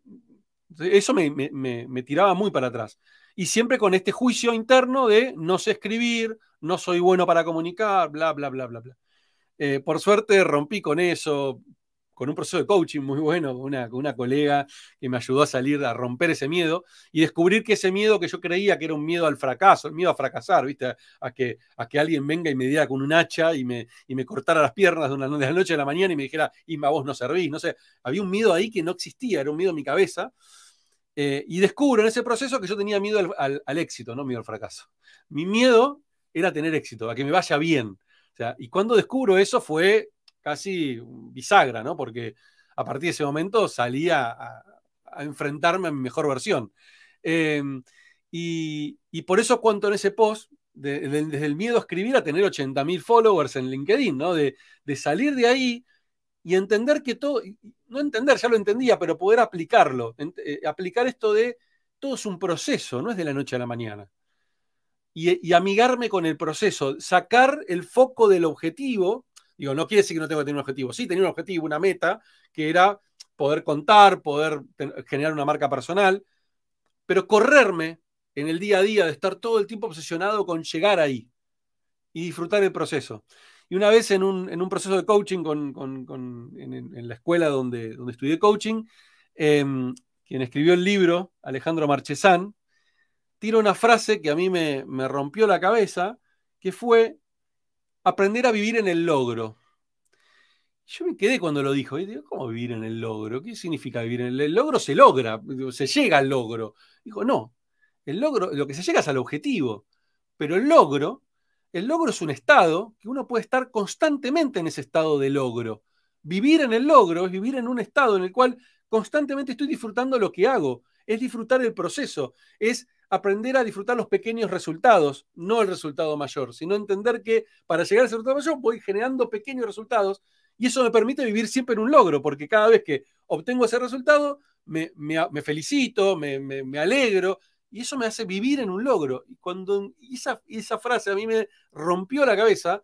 Eso me tiraba muy para atrás y siempre con este juicio interno de no sé escribir, no soy bueno para comunicar, bla, bla, bla, bla, bla. Eh, por suerte rompí con eso, con un proceso de coaching muy bueno, con una, una colega que me ayudó a salir, a romper ese miedo y descubrir que ese miedo que yo creía que era un miedo al fracaso, el miedo a fracasar, ¿viste? A que, a que alguien venga y me diera con un hacha y me, y me cortara las piernas de, una, de la noche a la mañana y me dijera, Isma, vos no servís, no sé, había un miedo ahí que no existía, era un miedo en mi cabeza. Eh, y descubro en ese proceso que yo tenía miedo al, éxito, no miedo al fracaso. Mi miedo era tener éxito, a que me vaya bien. Y cuando descubro eso fue casi bisagra, ¿no? Porque a partir de ese momento salía a, enfrentarme a mi mejor versión. Eh, y, por eso cuento en ese post, de, de, desde el miedo a escribir a tener 80.000 followers en LinkedIn, ¿no? De salir de ahí y entender que todo, no entender, ya lo entendía, pero poder aplicarlo, eh, aplicar esto de todo es un proceso, no es de la noche a la mañana. Y, amigarme con el proceso, sacar el foco del objetivo, digo, no quiere decir que no tengo que tener un objetivo, sí, tenía un objetivo, una meta, que era poder contar, poder generar una marca personal, pero correrme en el día a día de estar todo el tiempo obsesionado con llegar ahí y disfrutar el proceso. Y una vez en un, en un proceso de coaching con, con, en, la escuela donde, donde estudié coaching, eh, quien escribió el libro, Alejandro Marchesán, tira una frase que a mí me, me rompió la cabeza, que fue aprender a vivir en el logro. Yo me quedé cuando lo dijo. Y digo, ¿cómo vivir en el logro? ¿Qué significa vivir en el, el logro? Se logra, se llega al logro. Dijo, no, el logro, lo que se llega es al objetivo, pero el logro el logro es un estado que uno puede estar constantemente en ese estado de logro. Vivir en el logro es vivir en un estado en el cual constantemente estoy disfrutando lo que hago, es disfrutar el proceso, es aprender a disfrutar los pequeños resultados, no el resultado mayor, sino entender que para llegar al resultado mayor voy generando pequeños resultados y eso me permite vivir siempre en un logro, porque cada vez que obtengo ese resultado me, me, felicito, me alegro, y eso me hace vivir en un logro. Y cuando esa, esa frase a mí me rompió la cabeza,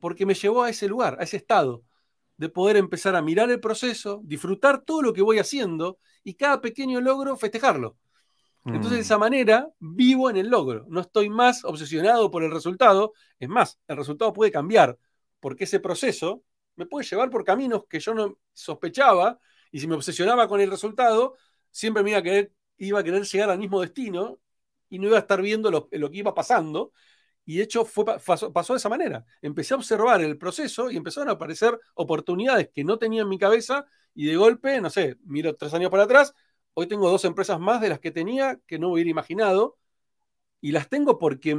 porque me llevó a ese lugar, a ese estado, de poder empezar a mirar el proceso, disfrutar todo lo que voy haciendo y cada pequeño logro festejarlo. Entonces, de esa manera, vivo en el logro. No estoy más obsesionado por el resultado. Es más, el resultado puede cambiar, porque ese proceso me puede llevar por caminos que yo no sospechaba, y si me obsesionaba con el resultado, siempre me iba a querer iba a querer llegar al mismo destino y no iba a estar viendo lo, que iba pasando. Y de hecho fue, pasó, de esa manera. Empecé a observar el proceso y empezaron a aparecer oportunidades que no tenía en mi cabeza y de golpe, no sé, miro tres años para atrás, hoy tengo dos empresas más de las que tenía que no hubiera imaginado y las tengo porque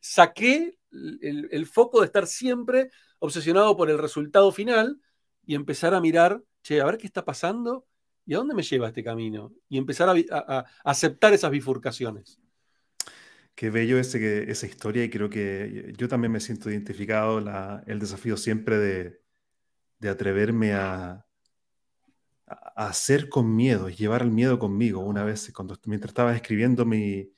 saqué el, foco de estar siempre obsesionado por el resultado final y empezar a mirar, che, a ver qué está pasando y a dónde me lleva este camino y empezar a, aceptar esas bifurcaciones. Qué bello ese, esa historia y creo que yo también me siento identificado, el desafío siempre de, de atreverme a, hacer con miedo, llevar el miedo conmigo. Una vez, cuando, mientras estaba escribiendo mi,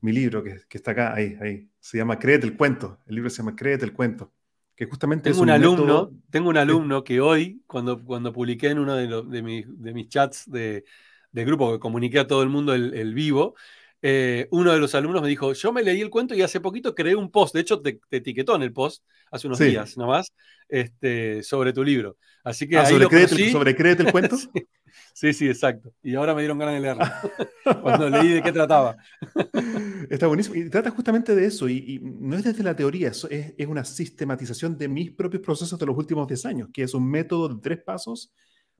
mi libro, que, que, está acá, ahí, ahí, se llama Créete el cuento. El libro se llama Créete el cuento. Que justamente tengo un, alumno, tengo un alumno que hoy, cuando, cuando publiqué en uno de, de, de mis chats de, de, grupo que comuniqué a todo el mundo el, el vivo, eh, uno de los alumnos me dijo, yo me leí el cuento y hace poquito creé un post, de hecho te, etiquetó en el post hace unos días nomás, este, sobre tu libro. Así que ah, sobre, créete, sobre créete el cuento. sí, sí, exacto. Y ahora me dieron ganas de leerlo, cuando leí de qué trataba. Está buenísimo. Y trata justamente de eso, y, no es desde la teoría, es, es, una sistematización de mis propios procesos de los últimos 10 años, que es un método de tres pasos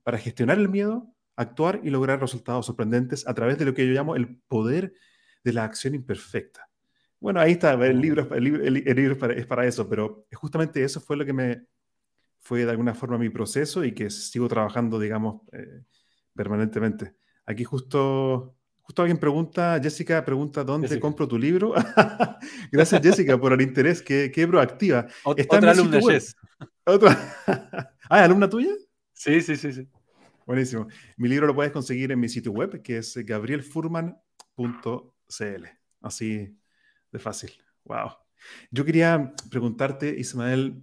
para gestionar el miedo, actuar y lograr resultados sorprendentes a través de lo que yo llamo el poder de la acción imperfecta. Bueno, ahí está, el libro, el libro, es, para, eso, pero justamente eso fue lo que me fue de alguna forma mi proceso y que sigo trabajando, digamos, eh, permanentemente. Aquí justo, justo alguien pregunta, Jessica pregunta, ¿dónde compro tu libro? Gracias, Jessica, por el interés, qué, qué proactiva. otra alumna, Jess. ¿Ah, alumna tuya? Sí, sí, sí, sí. Buenísimo. Mi libro lo puedes conseguir en mi sitio web, que es gabrielfurman.com CL. Así de fácil. Wow. Yo quería preguntarte, Ismael,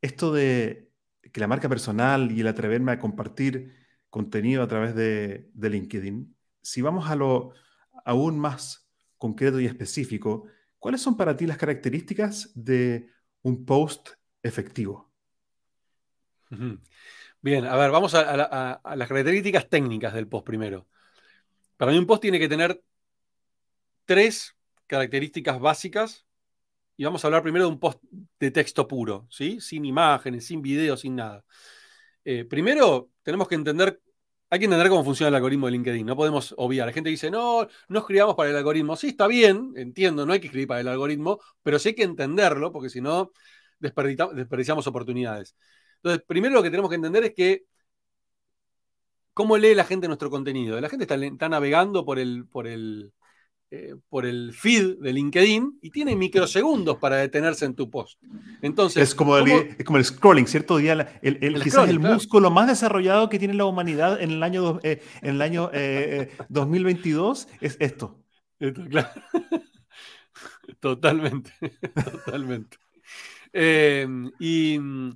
esto de que la marca personal y el atreverme a compartir contenido a través de, LinkedIn, si vamos a lo aún más concreto y específico, ¿cuáles son para ti las características de un post efectivo? Bien, a ver, vamos a, las características técnicas del post primero. Para mí un post tiene que tener tres características básicas y vamos a hablar primero de un post de texto puro, ¿sí? Sin imágenes, sin videos, sin nada. Eh, primero, tenemos que entender, hay que entender cómo funciona el algoritmo de LinkedIn, no podemos obviar. La gente dice, no, no escribamos para el algoritmo. Sí, está bien, entiendo, no hay que escribir para el algoritmo, pero sí hay que entenderlo, porque si no, desperdiciamos oportunidades. Entonces, primero lo que tenemos que entender es que cómo lee la gente nuestro contenido. La gente está, está navegando por el, por el, eh, por el feed de LinkedIn y tiene microsegundos para detenerse en tu post. Entonces, es como, el, como el scrolling, ¿cierto? Día, el, el, quizás el músculo más desarrollado que tiene la humanidad en el año, eh, en el año 2022 eh, es esto. Totalmente, totalmente. y mm,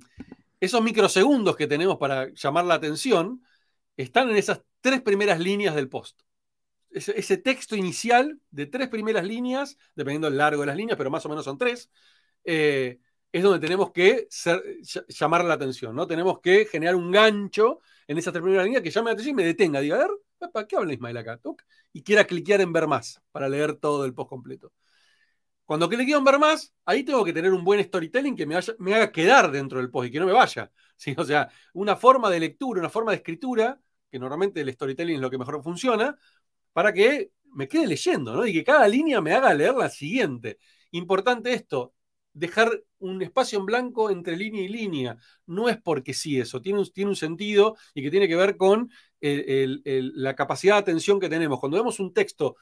esos microsegundos que tenemos para llamar la atención están en esas tres primeras líneas del post ese, texto inicial de tres primeras líneas, dependiendo del largo de las líneas, pero más o menos son tres, eh, es donde tenemos que llamar la atención, ¿no? Tenemos que generar un gancho en esas tres primeras líneas que llame la atención y me detenga, diga, a ver, ¿para qué habla Ismael acá? Y quiera cliquear en ver más para leer todo el post completo. Cuando cliqueo en ver más, ahí tengo que tener un buen storytelling que me, haga quedar dentro del post y que no me vaya. O sea, una forma de lectura, una forma de escritura, que normalmente el storytelling es lo que mejor funciona, para que me quede leyendo, ¿no? Y que cada línea me haga leer la siguiente. Importante esto, dejar un espacio en blanco entre línea y línea. No es porque sí eso, tiene un sentido y que tiene que ver con la capacidad de atención que tenemos. Cuando vemos un texto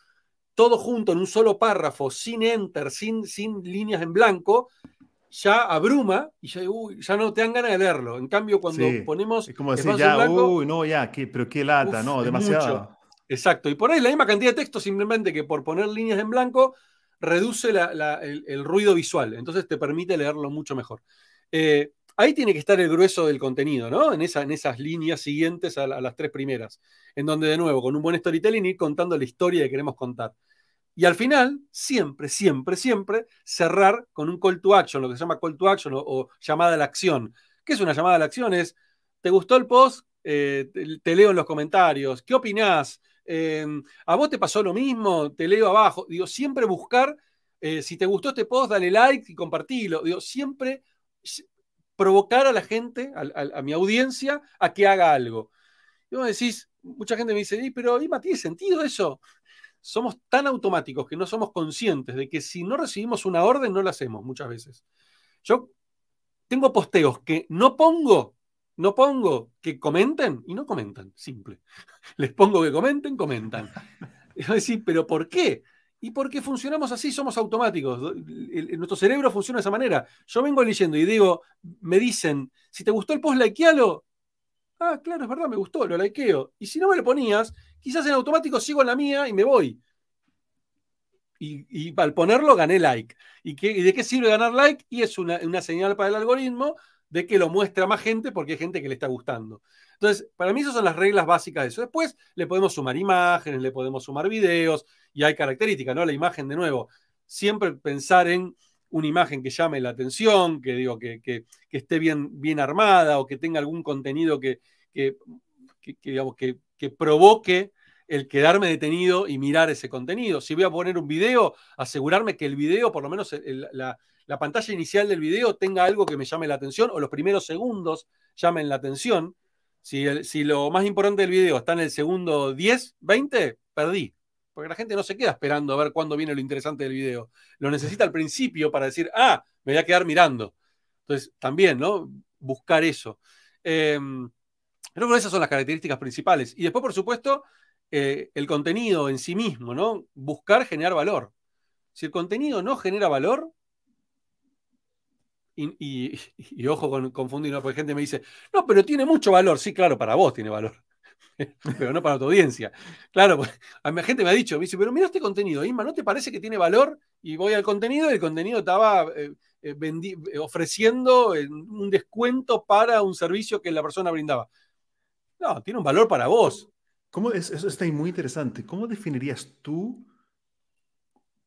todo junto en un solo párrafo, sin enter, sin, sin líneas en blanco, ya abruma y ya, ya no te dan ganas de leerlo. En cambio, cuando ponemos. Es como decir, ya, uy, no, ya, pero qué lata, no, demasiado. Exacto. Y por ahí la misma cantidad de texto, simplemente que por poner líneas en blanco, reduce el, ruido visual. Entonces te permite leerlo mucho mejor. Eh, ahí tiene que estar el grueso del contenido, ¿no? En, esa, en esas líneas siguientes a, las tres primeras. En donde, de nuevo, con un buen storytelling, ir contando la historia que queremos contar. Y al final, siempre, siempre, siempre, cerrar con un call to action, lo que se llama call to action o, llamada a la acción. ¿Qué es una llamada a la acción? Es, ¿te gustó el post? Eh, te, leo en los comentarios. ¿Qué opinás? em, a vos te pasó lo mismo, te leo abajo. Digo, siempre buscar, eh, si te gustó este post, dale like y compartilo. Digo, siempre provocar a la gente, a, mi audiencia, a que haga algo. Y vos decís, mucha gente me dice, pero Ima, ¿tiene sentido eso? Somos tan automáticos que no somos conscientes de que si no recibimos una orden, no la hacemos muchas veces. Yo tengo posteos que no pongo, no pongo que comenten y no comentan, simple. Les pongo que comenten, comentan. Y decir, ¿pero por qué? Y porque funcionamos así, somos automáticos. nuestro cerebro funciona de esa manera. Yo vengo leyendo y digo, me dicen, si te gustó el post, likealo. Ah, claro, es verdad, me gustó, lo likeo. Y si no me lo ponías, quizás en automático sigo en la mía y me voy. Y, al ponerlo gané like. ¿Y, de qué sirve ganar like? Y es una, una señal para el algoritmo de que lo muestra más gente porque hay gente que le está gustando. Entonces, para mí esas son las reglas básicas de eso. Después le podemos sumar imágenes, le podemos sumar videos y hay características, ¿no? La imagen, de nuevo, siempre pensar en una imagen que llame la atención, que digo, que, esté bien, bien armada o que tenga algún contenido que, que, digamos, que, provoque el quedarme detenido y mirar ese contenido. Si voy a poner un video, asegurarme que el video, por lo menos la, la, pantalla inicial del video, tenga algo que me llame la atención o los primeros segundos llamen la atención. Si, lo más importante del video está en el segundo 10, 20, perdí. Porque la gente no se queda esperando a ver cuándo viene lo interesante del video. Lo necesita al principio para decir, ah, me voy a quedar mirando. Entonces, también, ¿no? Buscar eso. Em, creo que esas son las características principales. Y después, por supuesto, eh, el contenido en sí mismo, ¿no? Buscar generar valor. Si el contenido no genera valor, y, ojo con confundir, porque gente me dice, no, pero tiene mucho valor. Sí, claro, para vos tiene valor, pero no para tu audiencia. Claro, pues, a mi gente me ha dicho, me dice, pero mira este contenido, Isma, ¿no te parece que tiene valor? Y voy al contenido y el contenido estaba eh, eh, eh, ofreciendo un descuento para un servicio que la persona brindaba. No, tiene un valor para vos. ¿Cómo es, eso está muy interesante. ¿Cómo definirías tú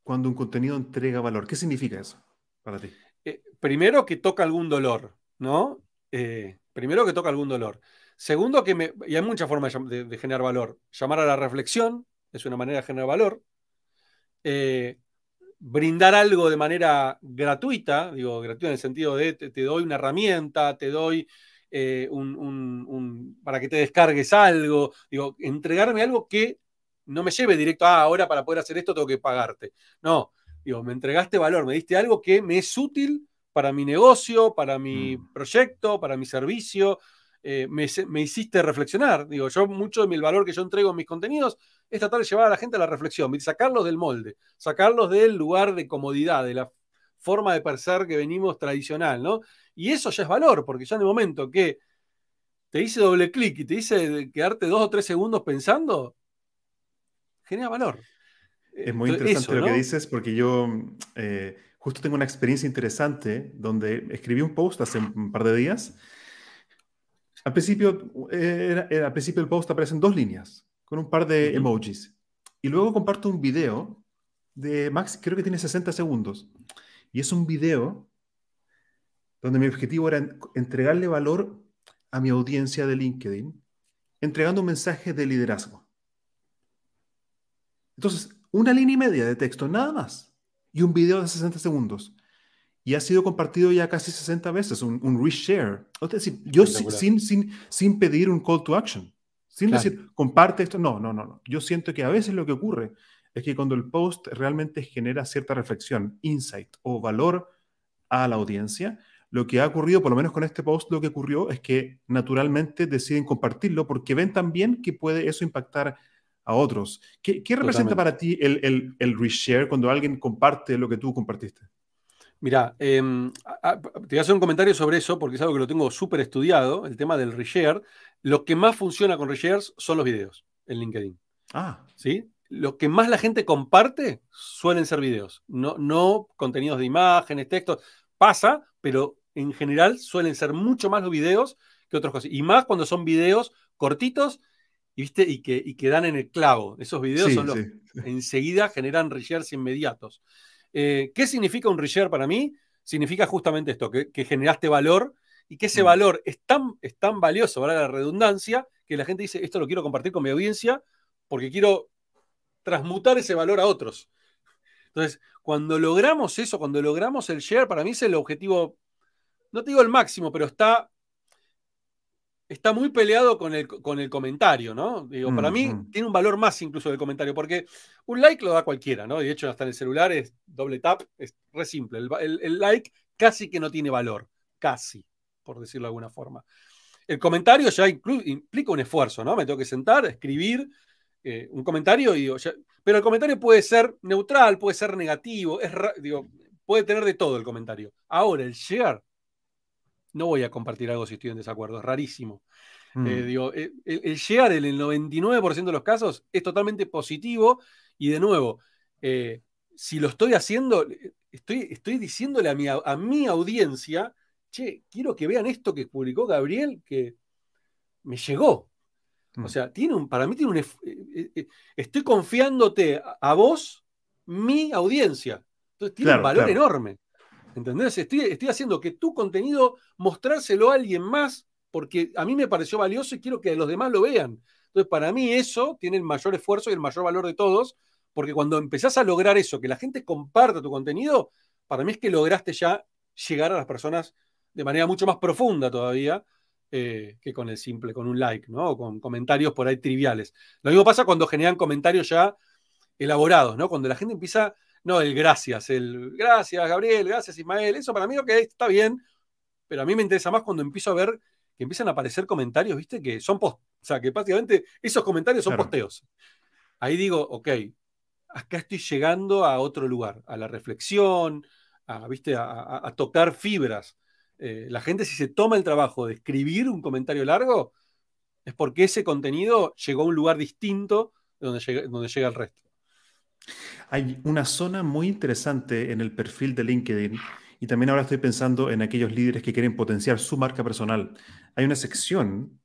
cuando un contenido entrega valor? ¿Qué significa eso para ti? Eh, primero que toca algún dolor, ¿no? Eh, primero que toca algún dolor. Segundo que me, y hay muchas formas de, generar valor. Llamar a la reflexión es una manera de generar valor. Eh, brindar algo de manera gratuita, digo, gratuita en el sentido de te, doy una herramienta, te doy un, para que te descargues algo, digo, entregarme algo que no me lleve directo, ah, ahora para poder hacer esto tengo que pagarte. No, Digo, me entregaste valor, me diste algo que me es útil para mi negocio, para mi mm. proyecto, para mi servicio. Eh, me, hiciste reflexionar. Digo, yo mucho del valor que yo entrego en mis contenidos es tratar de llevar a la gente a la reflexión, sacarlos del molde, sacarlos del lugar de comodidad, de la forma de pensar que venimos tradicional, ¿no? Y eso ya es valor, porque ya en el momento que te hice doble clic y te hice quedarte dos o tres segundos pensando, genera valor. Es muy interesante lo que dices porque yo eh, justo tengo una experiencia interesante donde escribí un post hace un par de días. Al principio, al principio del post aparecen dos líneas con un par de emojis. Y luego comparto un video de Max, creo que tiene 60 segundos. Y es un video donde mi objetivo era entregarle valor a mi audiencia de LinkedIn, entregando un mensaje de liderazgo. Entonces, una línea y media de texto, nada más. Y un video de 60 segundos. Y ha sido compartido ya casi 60 veces, un, reshare. Es decir, yo sin, sin, sin pedir un call to action, sin decir, comparte esto. No, no, no, no. Yo siento que a veces lo que ocurre es que cuando el post realmente genera cierta reflexión, insight o valor a la audiencia, lo que ha ocurrido, por lo menos con este post, lo que ocurrió es que naturalmente deciden compartirlo porque ven también que puede eso impactar a otros. ¿Qué, representa para ti el, el, reshare cuando alguien comparte lo que tú compartiste? Mira, em, te voy a hacer un comentario sobre eso porque es algo que lo tengo súper estudiado, el tema del reshare. Lo que más funciona con reshares son los videos en LinkedIn. Ah. ¿Sí? Lo que más la gente comparte suelen ser videos, no, no contenidos de imágenes, textos. Pasa, pero en general suelen ser mucho más los videos que otras cosas. Y más cuando son videos cortitos y, ¿viste? y, que, y que dan en el clavo. Esos videos son los enseguida generan reshares inmediatos. Eh, ¿Qué significa un reshare para mí? Significa justamente esto, que, generaste valor y que ese mm. valor es tan, es tan valioso, para la redundancia, que la gente dice, esto lo quiero compartir con mi audiencia porque quiero transmutar ese valor a otros. Entonces, cuando logramos eso, cuando logramos el share, para mí es el objetivo, no te digo el máximo, pero está, está muy peleado con el, con el comentario, ¿no? Digo, para mí tiene un valor más incluso del comentario, porque un like lo da cualquiera, ¿no? De hecho, hasta en el celular es doble tap, es re simple. el like casi que no tiene valor, casi, por decirlo de alguna forma. El comentario ya implica un esfuerzo, ¿no? Me tengo que sentar, escribir eh, un comentario, y pero el comentario puede ser neutral, puede ser negativo, es, digo, puede tener de todo el comentario. Ahora, el share, no voy a compartir algo si estoy en desacuerdo, es rarísimo. Eh, mm. digo, eh, el, share en el 99% de los casos es totalmente positivo y de nuevo, si lo estoy haciendo, estoy, estoy diciéndole a mi, a mi audiencia che, quiero que vean esto que publicó Gabriel, que me llegó. O mm. sea, tiene un, para mí tiene un... Eh, eh, eh, estoy confiándote a, vos, mi audiencia. Entonces tiene un valor enorme. ¿Entendés? Estoy, haciendo que tu contenido mostrárselo a alguien más porque a mí me pareció valioso y quiero que los demás lo vean. Entonces, para mí eso tiene el mayor esfuerzo y el mayor valor de todos, porque cuando empezás a lograr eso, que la gente comparta tu contenido, para mí es que lograste ya llegar a las personas de manera mucho más profunda todavía eh, que con el simple, con un like, ¿no? O con comentarios por ahí triviales. Lo mismo pasa cuando generan comentarios ya elaborados, ¿no? Cuando la gente empieza, no, el gracias, el gracias Gabriel, gracias Ismael, eso para mí que está bien, pero a mí me interesa más cuando empiezo a ver que empiezan a aparecer comentarios, ¿viste? Que son post, o sea, que prácticamente esos comentarios son posteos. Ahí digo, ok, acá estoy llegando a otro lugar, a la reflexión, a, ¿viste? a tocar fibras. Eh, la gente si se toma el trabajo de escribir un comentario largo, es porque ese contenido llegó a un lugar distinto de donde llega, donde llega el resto. Hay una zona muy interesante en el perfil de LinkedIn y también ahora estoy pensando en aquellos líderes que quieren potenciar su marca personal. Hay una sección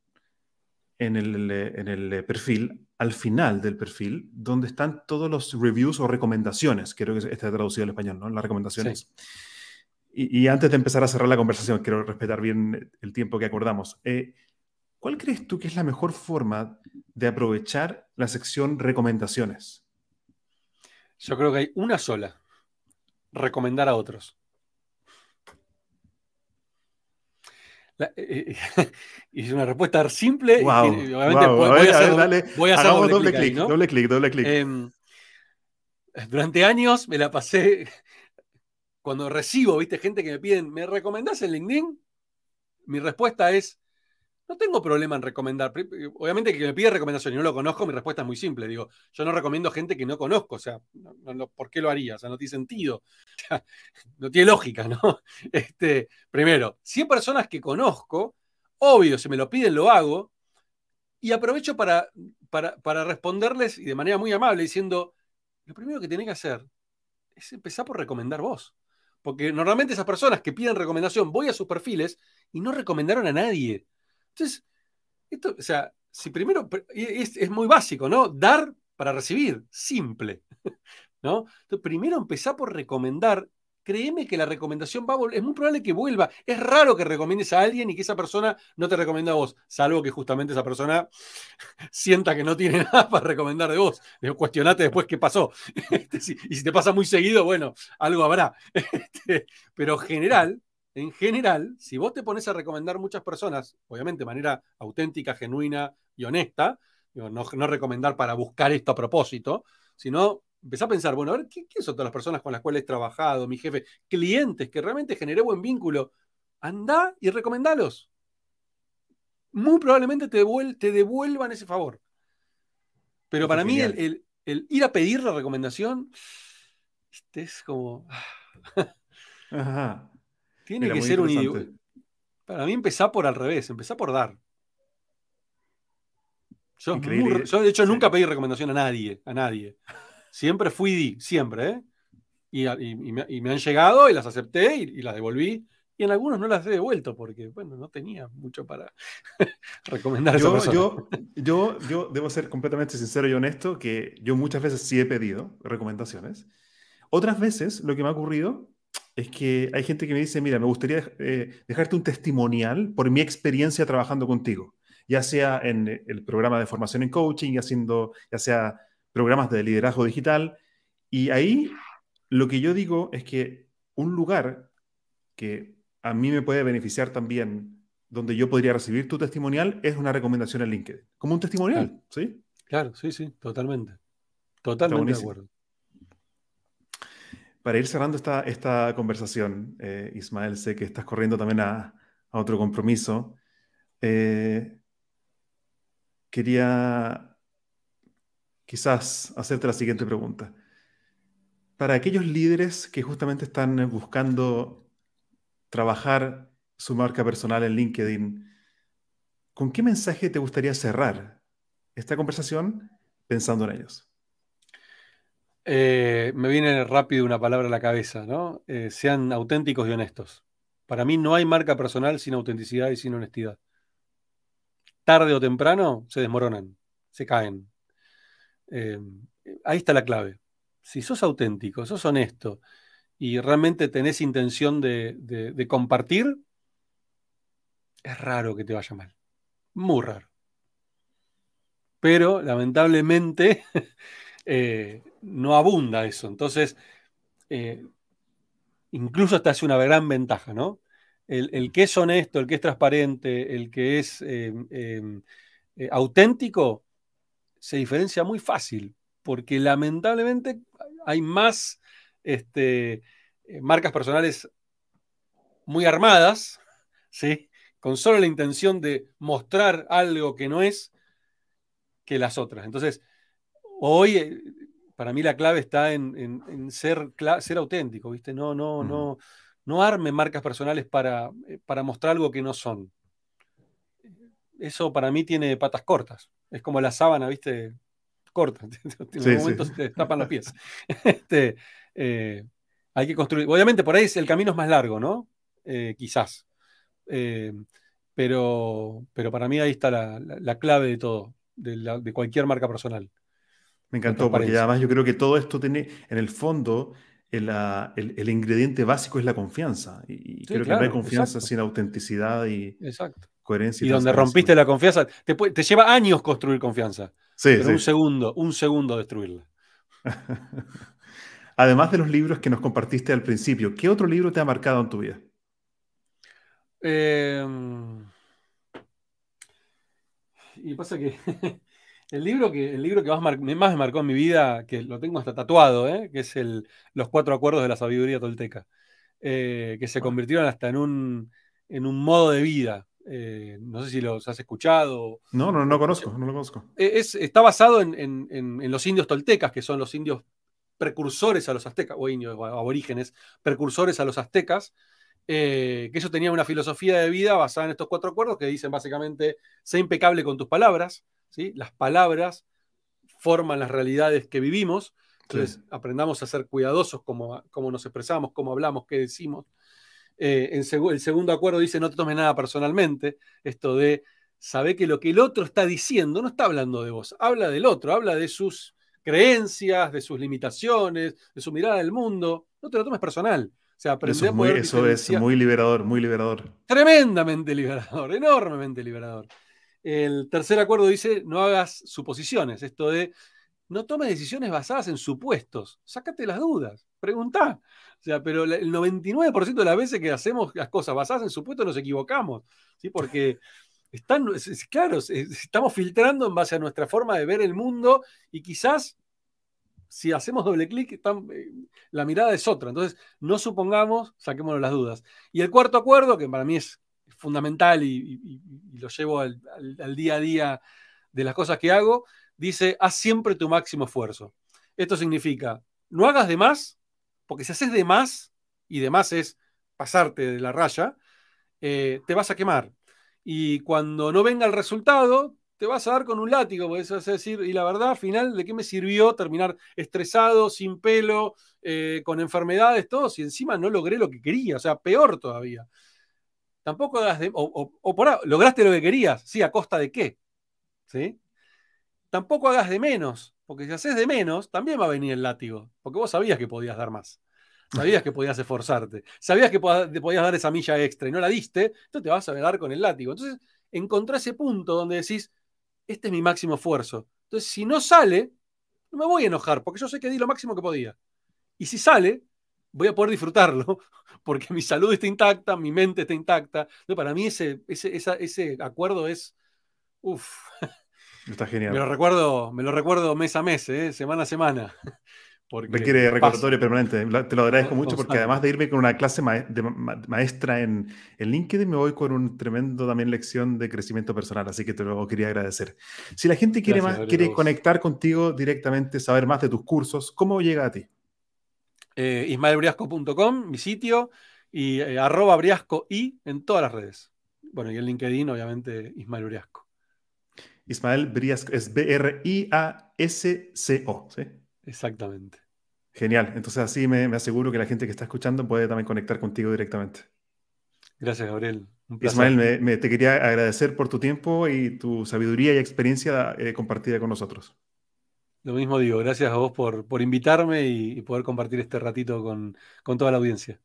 en el, en el perfil, al final del perfil, donde están todos los reviews o recomendaciones. Creo que está traducido al español, ¿no? Las recomendaciones. Y, antes de empezar a cerrar la conversación, quiero respetar bien el tiempo que acordamos. Eh, ¿Cuál crees tú que es la mejor forma de aprovechar la sección recomendaciones? Yo creo que hay una sola. Recomendar a otros. y es una respuesta simple. Wow, obviamente voy, a hacer, voy a hacer doble, clic, doble clic, doble clic. Em, durante años me la pasé cuando recibo, viste, gente que me piden, ¿me recomendás en LinkedIn? Mi respuesta es, no tengo problema en recomendar. Obviamente que me pide recomendación y no lo conozco, mi respuesta es muy simple. Digo, yo no recomiendo gente que no conozco, o sea, ¿por qué lo haría? O sea, no tiene sentido. no tiene lógica, ¿no? Este, primero, 100 personas que conozco, obvio, si me lo piden, lo hago. Y aprovecho para, para, para responderles y de manera muy amable diciendo, lo primero que tenés que hacer es empezar por recomendar vos. Porque normalmente esas personas que piden recomendación, voy a sus perfiles y no recomendaron a nadie. Entonces, esto, o sea, si primero, es, muy básico, ¿no? Dar para recibir, simple, ¿no? Entonces, primero empezar por recomendar créeme que la recomendación va a volver. Es muy probable que vuelva. Es raro que recomiendes a alguien y que esa persona no te recomienda a vos, salvo que justamente esa persona sienta que no tiene nada para recomendar de vos. Cuestionate después qué pasó. Este, y si te pasa muy seguido, bueno, algo habrá. Este, pero general, en general, si vos te pones a recomendar muchas personas, obviamente de manera auténtica, genuina y honesta, no, no recomendar para buscar esto a propósito, sino empecé a pensar, bueno, a ver, ¿qué, son todas las personas con las cuales he trabajado, mi jefe, clientes que realmente generé buen vínculo? Anda y recomendalos. Muy probablemente te, te devuelvan ese favor. Pero para mí el, ir a pedir la recomendación, este es como... Tiene que ser un... Para mí empezar por al revés, empezar por dar. Yo, de hecho nunca pedí recomendación a nadie, a nadie. Siempre fui di, siempre, ¿eh? Y, me, han llegado y las acepté y, las devolví. Y en algunos no las he devuelto porque, bueno, no tenía mucho para recomendar yo, yo, yo, yo debo ser completamente sincero y honesto que yo muchas veces sí he pedido recomendaciones. Otras veces lo que me ha ocurrido es que hay gente que me dice, mira, me gustaría eh, dejarte un testimonial por mi experiencia trabajando contigo. ya sea en el programa de formación en coaching, ya sea programas de liderazgo digital. Y ahí lo que yo digo es que un lugar que a mí me puede beneficiar también, donde yo podría recibir tu testimonial, es una recomendación en LinkedIn. Como un testimonial, ¿sí? Claro, sí, sí, totalmente. Totalmente de acuerdo. Para ir cerrando esta, esta conversación, eh, Ismael, sé que estás corriendo también a, otro compromiso. Eh, quería quizás hacerte la siguiente pregunta. Para aquellos líderes que justamente están buscando trabajar su marca personal en LinkedIn, ¿con qué mensaje te gustaría cerrar esta conversación pensando en ellos? Eh, me viene rápido una palabra a la cabeza, ¿no? Eh, sean auténticos y honestos. Para mí no hay marca personal sin autenticidad y sin honestidad. Tarde o temprano se desmoronan, se caen. Eh, ahí está la clave. Si sos auténtico, sos honesto y realmente tenés intención de, compartir, es raro que te vaya mal. Muy raro. Pero lamentablemente eh, no abunda eso. Entonces, eh, incluso hasta hace una gran ventaja, ¿no? El, que es honesto, el que es transparente, el que es auténtico, se diferencia muy fácil, porque lamentablemente hay más este, eh, marcas personales muy armadas, ¿sí? con solo la intención de mostrar algo que no es, que las otras. Entonces, hoy eh, para mí la clave está en, ser, ser, auténtico, ¿viste? No, no, no, no arme marcas personales para, eh, para mostrar algo que no son. Eso para mí tiene patas cortas. Es como la sábana, ¿viste? Corta. En sí, momento se te tapan los pies. Este, eh, hay que construir. Obviamente, por ahí el camino es más largo, ¿no? Eh, quizás. Eh, pero, pero para mí ahí está la, clave de todo, de, cualquier marca personal. Me encantó, porque además yo creo que todo esto tiene, en el fondo, el, el, ingrediente básico es la confianza. Y, creo que no hay confianza sin autenticidad y, exacto y, donde rompiste la confianza, te, te, lleva años construir confianza. Sí, pero un segundo, un segundo destruirla. Además de los libros que nos compartiste al principio, ¿qué otro libro te ha marcado en tu vida? Em, y pasa que el libro que, el libro que más, más, me marcó en mi vida, que lo tengo hasta tatuado, ¿eh? que es el, Los Cuatro Acuerdos de la Sabiduría Tolteca, eh, que se convirtieron hasta en un, en un modo de vida. Eh, no sé si los has escuchado. No, no, no conozco, no lo conozco. E, está basado en, los indios toltecas, que son los indios precursores a los aztecas, o indios, aborígenes, precursores a los aztecas, eh, que ellos tenían una filosofía de vida basada en estos cuatro acuerdos que dicen básicamente, sé impecable con tus palabras, ¿sí? las palabras forman las realidades que vivimos, entonces aprendamos a ser cuidadosos como, como nos expresamos, cómo hablamos, qué decimos, eh, el segundo acuerdo dice no te tomes nada personalmente, esto de saber que lo que el otro está diciendo no está hablando de vos, habla del otro, habla de sus creencias, de sus limitaciones, de su mirada del mundo, no te lo tomes personal. O sea, eso es, muy, eso es muy liberador, muy liberador. Tremendamente liberador, enormemente liberador. El tercer acuerdo dice, no hagas suposiciones, esto de no tomes decisiones basadas en supuestos, sácate las dudas, preguntá. O sea, pero el 99% de las veces que hacemos las cosas basadas en supuestos nos equivocamos, ¿sí? Porque están, claro, estamos filtrando en base a nuestra forma de ver el mundo y quizás si hacemos doble clic, eh, la mirada es otra. Entonces, no supongamos, saquémonos las dudas. Y el cuarto acuerdo, que para mí es fundamental y, lo llevo al, día a día de las cosas que hago, dice, haz siempre tu máximo esfuerzo. Esto significa, no hagas de más porque si haces de más, y de más es pasarte de la raya, eh, te vas a quemar. Y cuando no venga el resultado, te vas a dar con un látigo, puedes decir, y la verdad, al final, ¿de qué me sirvió terminar estresado, sin pelo, eh, con enfermedades, todo, si encima no logré lo que quería? O sea, peor todavía. Tampoco hagas de, o, o, lograste lo que querías, sí, a costa de qué, ¿sí? Tampoco hagas de menos, porque si haces de menos, también va a venir el látigo, porque vos sabías que podías dar más. Sabías que podías esforzarte. Sabías que podías dar esa milla extra y no la diste, entonces te vas a dar con el látigo. Entonces, encontrar ese punto donde decís, este es mi máximo esfuerzo. Entonces, si no sale, no me voy a enojar, porque yo sé que di lo máximo que podía. Y si sale, voy a poder disfrutarlo, porque mi salud está intacta, mi mente está intacta. Entonces, para mí ese, ese, ese acuerdo es, uff. Está genial. Me lo recuerdo, me lo recuerdo mes a mes, ¿eh? semana a semana. Requiere recordatorio permanente. Te lo agradezco mucho porque además de irme con una clase de maestra en, LinkedIn, me voy con un tremendo también lección de crecimiento personal, así que te lo quería agradecer. Si la gente quiere, más, quiere conectar contigo directamente, saber más de tus cursos, ¿cómo llega a ti? Eh, ismaelbriasco.com, mi sitio, y eh, arroba briasco y en todas las redes. Bueno, y en LinkedIn, obviamente, Ismael Briasco. Ismael Briasco es B-R-I-A-S-C-O, ¿sí? Exactamente. Genial. Entonces así me, aseguro que la gente que está escuchando puede también conectar contigo directamente. Gracias, Gabriel. Ismael, me, te quería agradecer por tu tiempo y tu sabiduría y experiencia eh, compartida con nosotros. Lo mismo digo, gracias a vos por, por invitarme y, poder compartir este ratito con, toda la audiencia.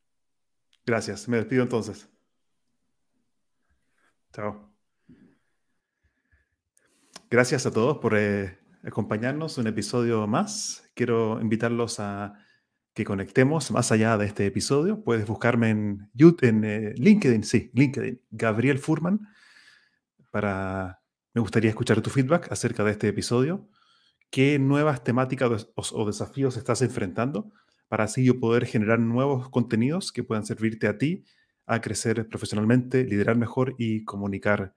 Gracias, me despido entonces. Chao. Gracias a todos por eh, acompañarnos un episodio más. Quiero invitarlos a que conectemos más allá de este episodio. Puedes buscarme en, YouTube, en eh, LinkedIn, sí, LinkedIn, Gabriel Furman, para... Me gustaría escuchar tu feedback acerca de este episodio. ¿Qué nuevas temáticas o, desafíos estás enfrentando para así yo poder generar nuevos contenidos que puedan servirte a ti a crecer profesionalmente, liderar mejor y comunicar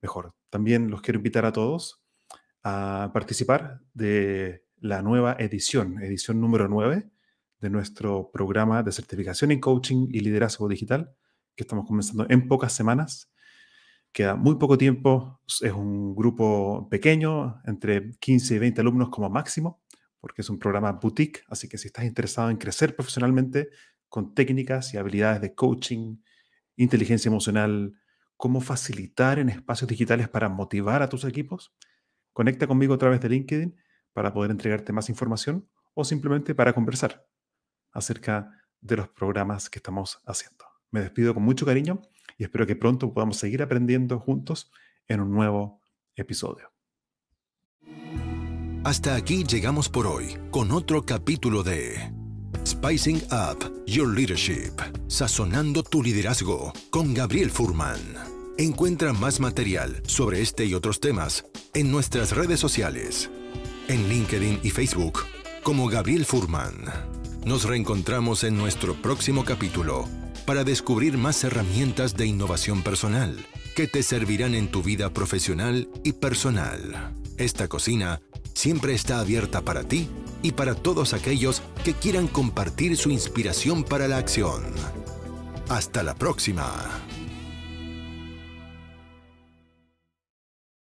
mejor? También los quiero invitar a todos a participar de la nueva edición, edición número 9 de nuestro programa de certificación en coaching y liderazgo digital, que estamos comenzando en pocas semanas. Queda muy poco tiempo, es un grupo pequeño, entre 15 y 20 alumnos como máximo, porque es un programa boutique, así que si estás interesado en crecer profesionalmente con técnicas y habilidades de coaching, inteligencia emocional, cómo facilitar en espacios digitales para motivar a tus equipos, Conecta conmigo a través de LinkedIn para poder entregarte más información o simplemente para conversar acerca de los programas que estamos haciendo. Me despido con mucho cariño y espero que pronto podamos seguir aprendiendo juntos en un nuevo episodio. Hasta aquí llegamos por hoy con otro capítulo de Spicing Up Your Leadership, sazonando tu liderazgo con Gabriel Furman. Encuentra más material sobre este y otros temas en nuestras redes sociales, en LinkedIn y Facebook, como Gabriel Furman. Nos reencontramos en nuestro próximo capítulo para descubrir más herramientas de innovación personal que te servirán en tu vida profesional y personal. Esta cocina siempre está abierta para ti y para todos aquellos que quieran compartir su inspiración para la acción. Hasta la próxima.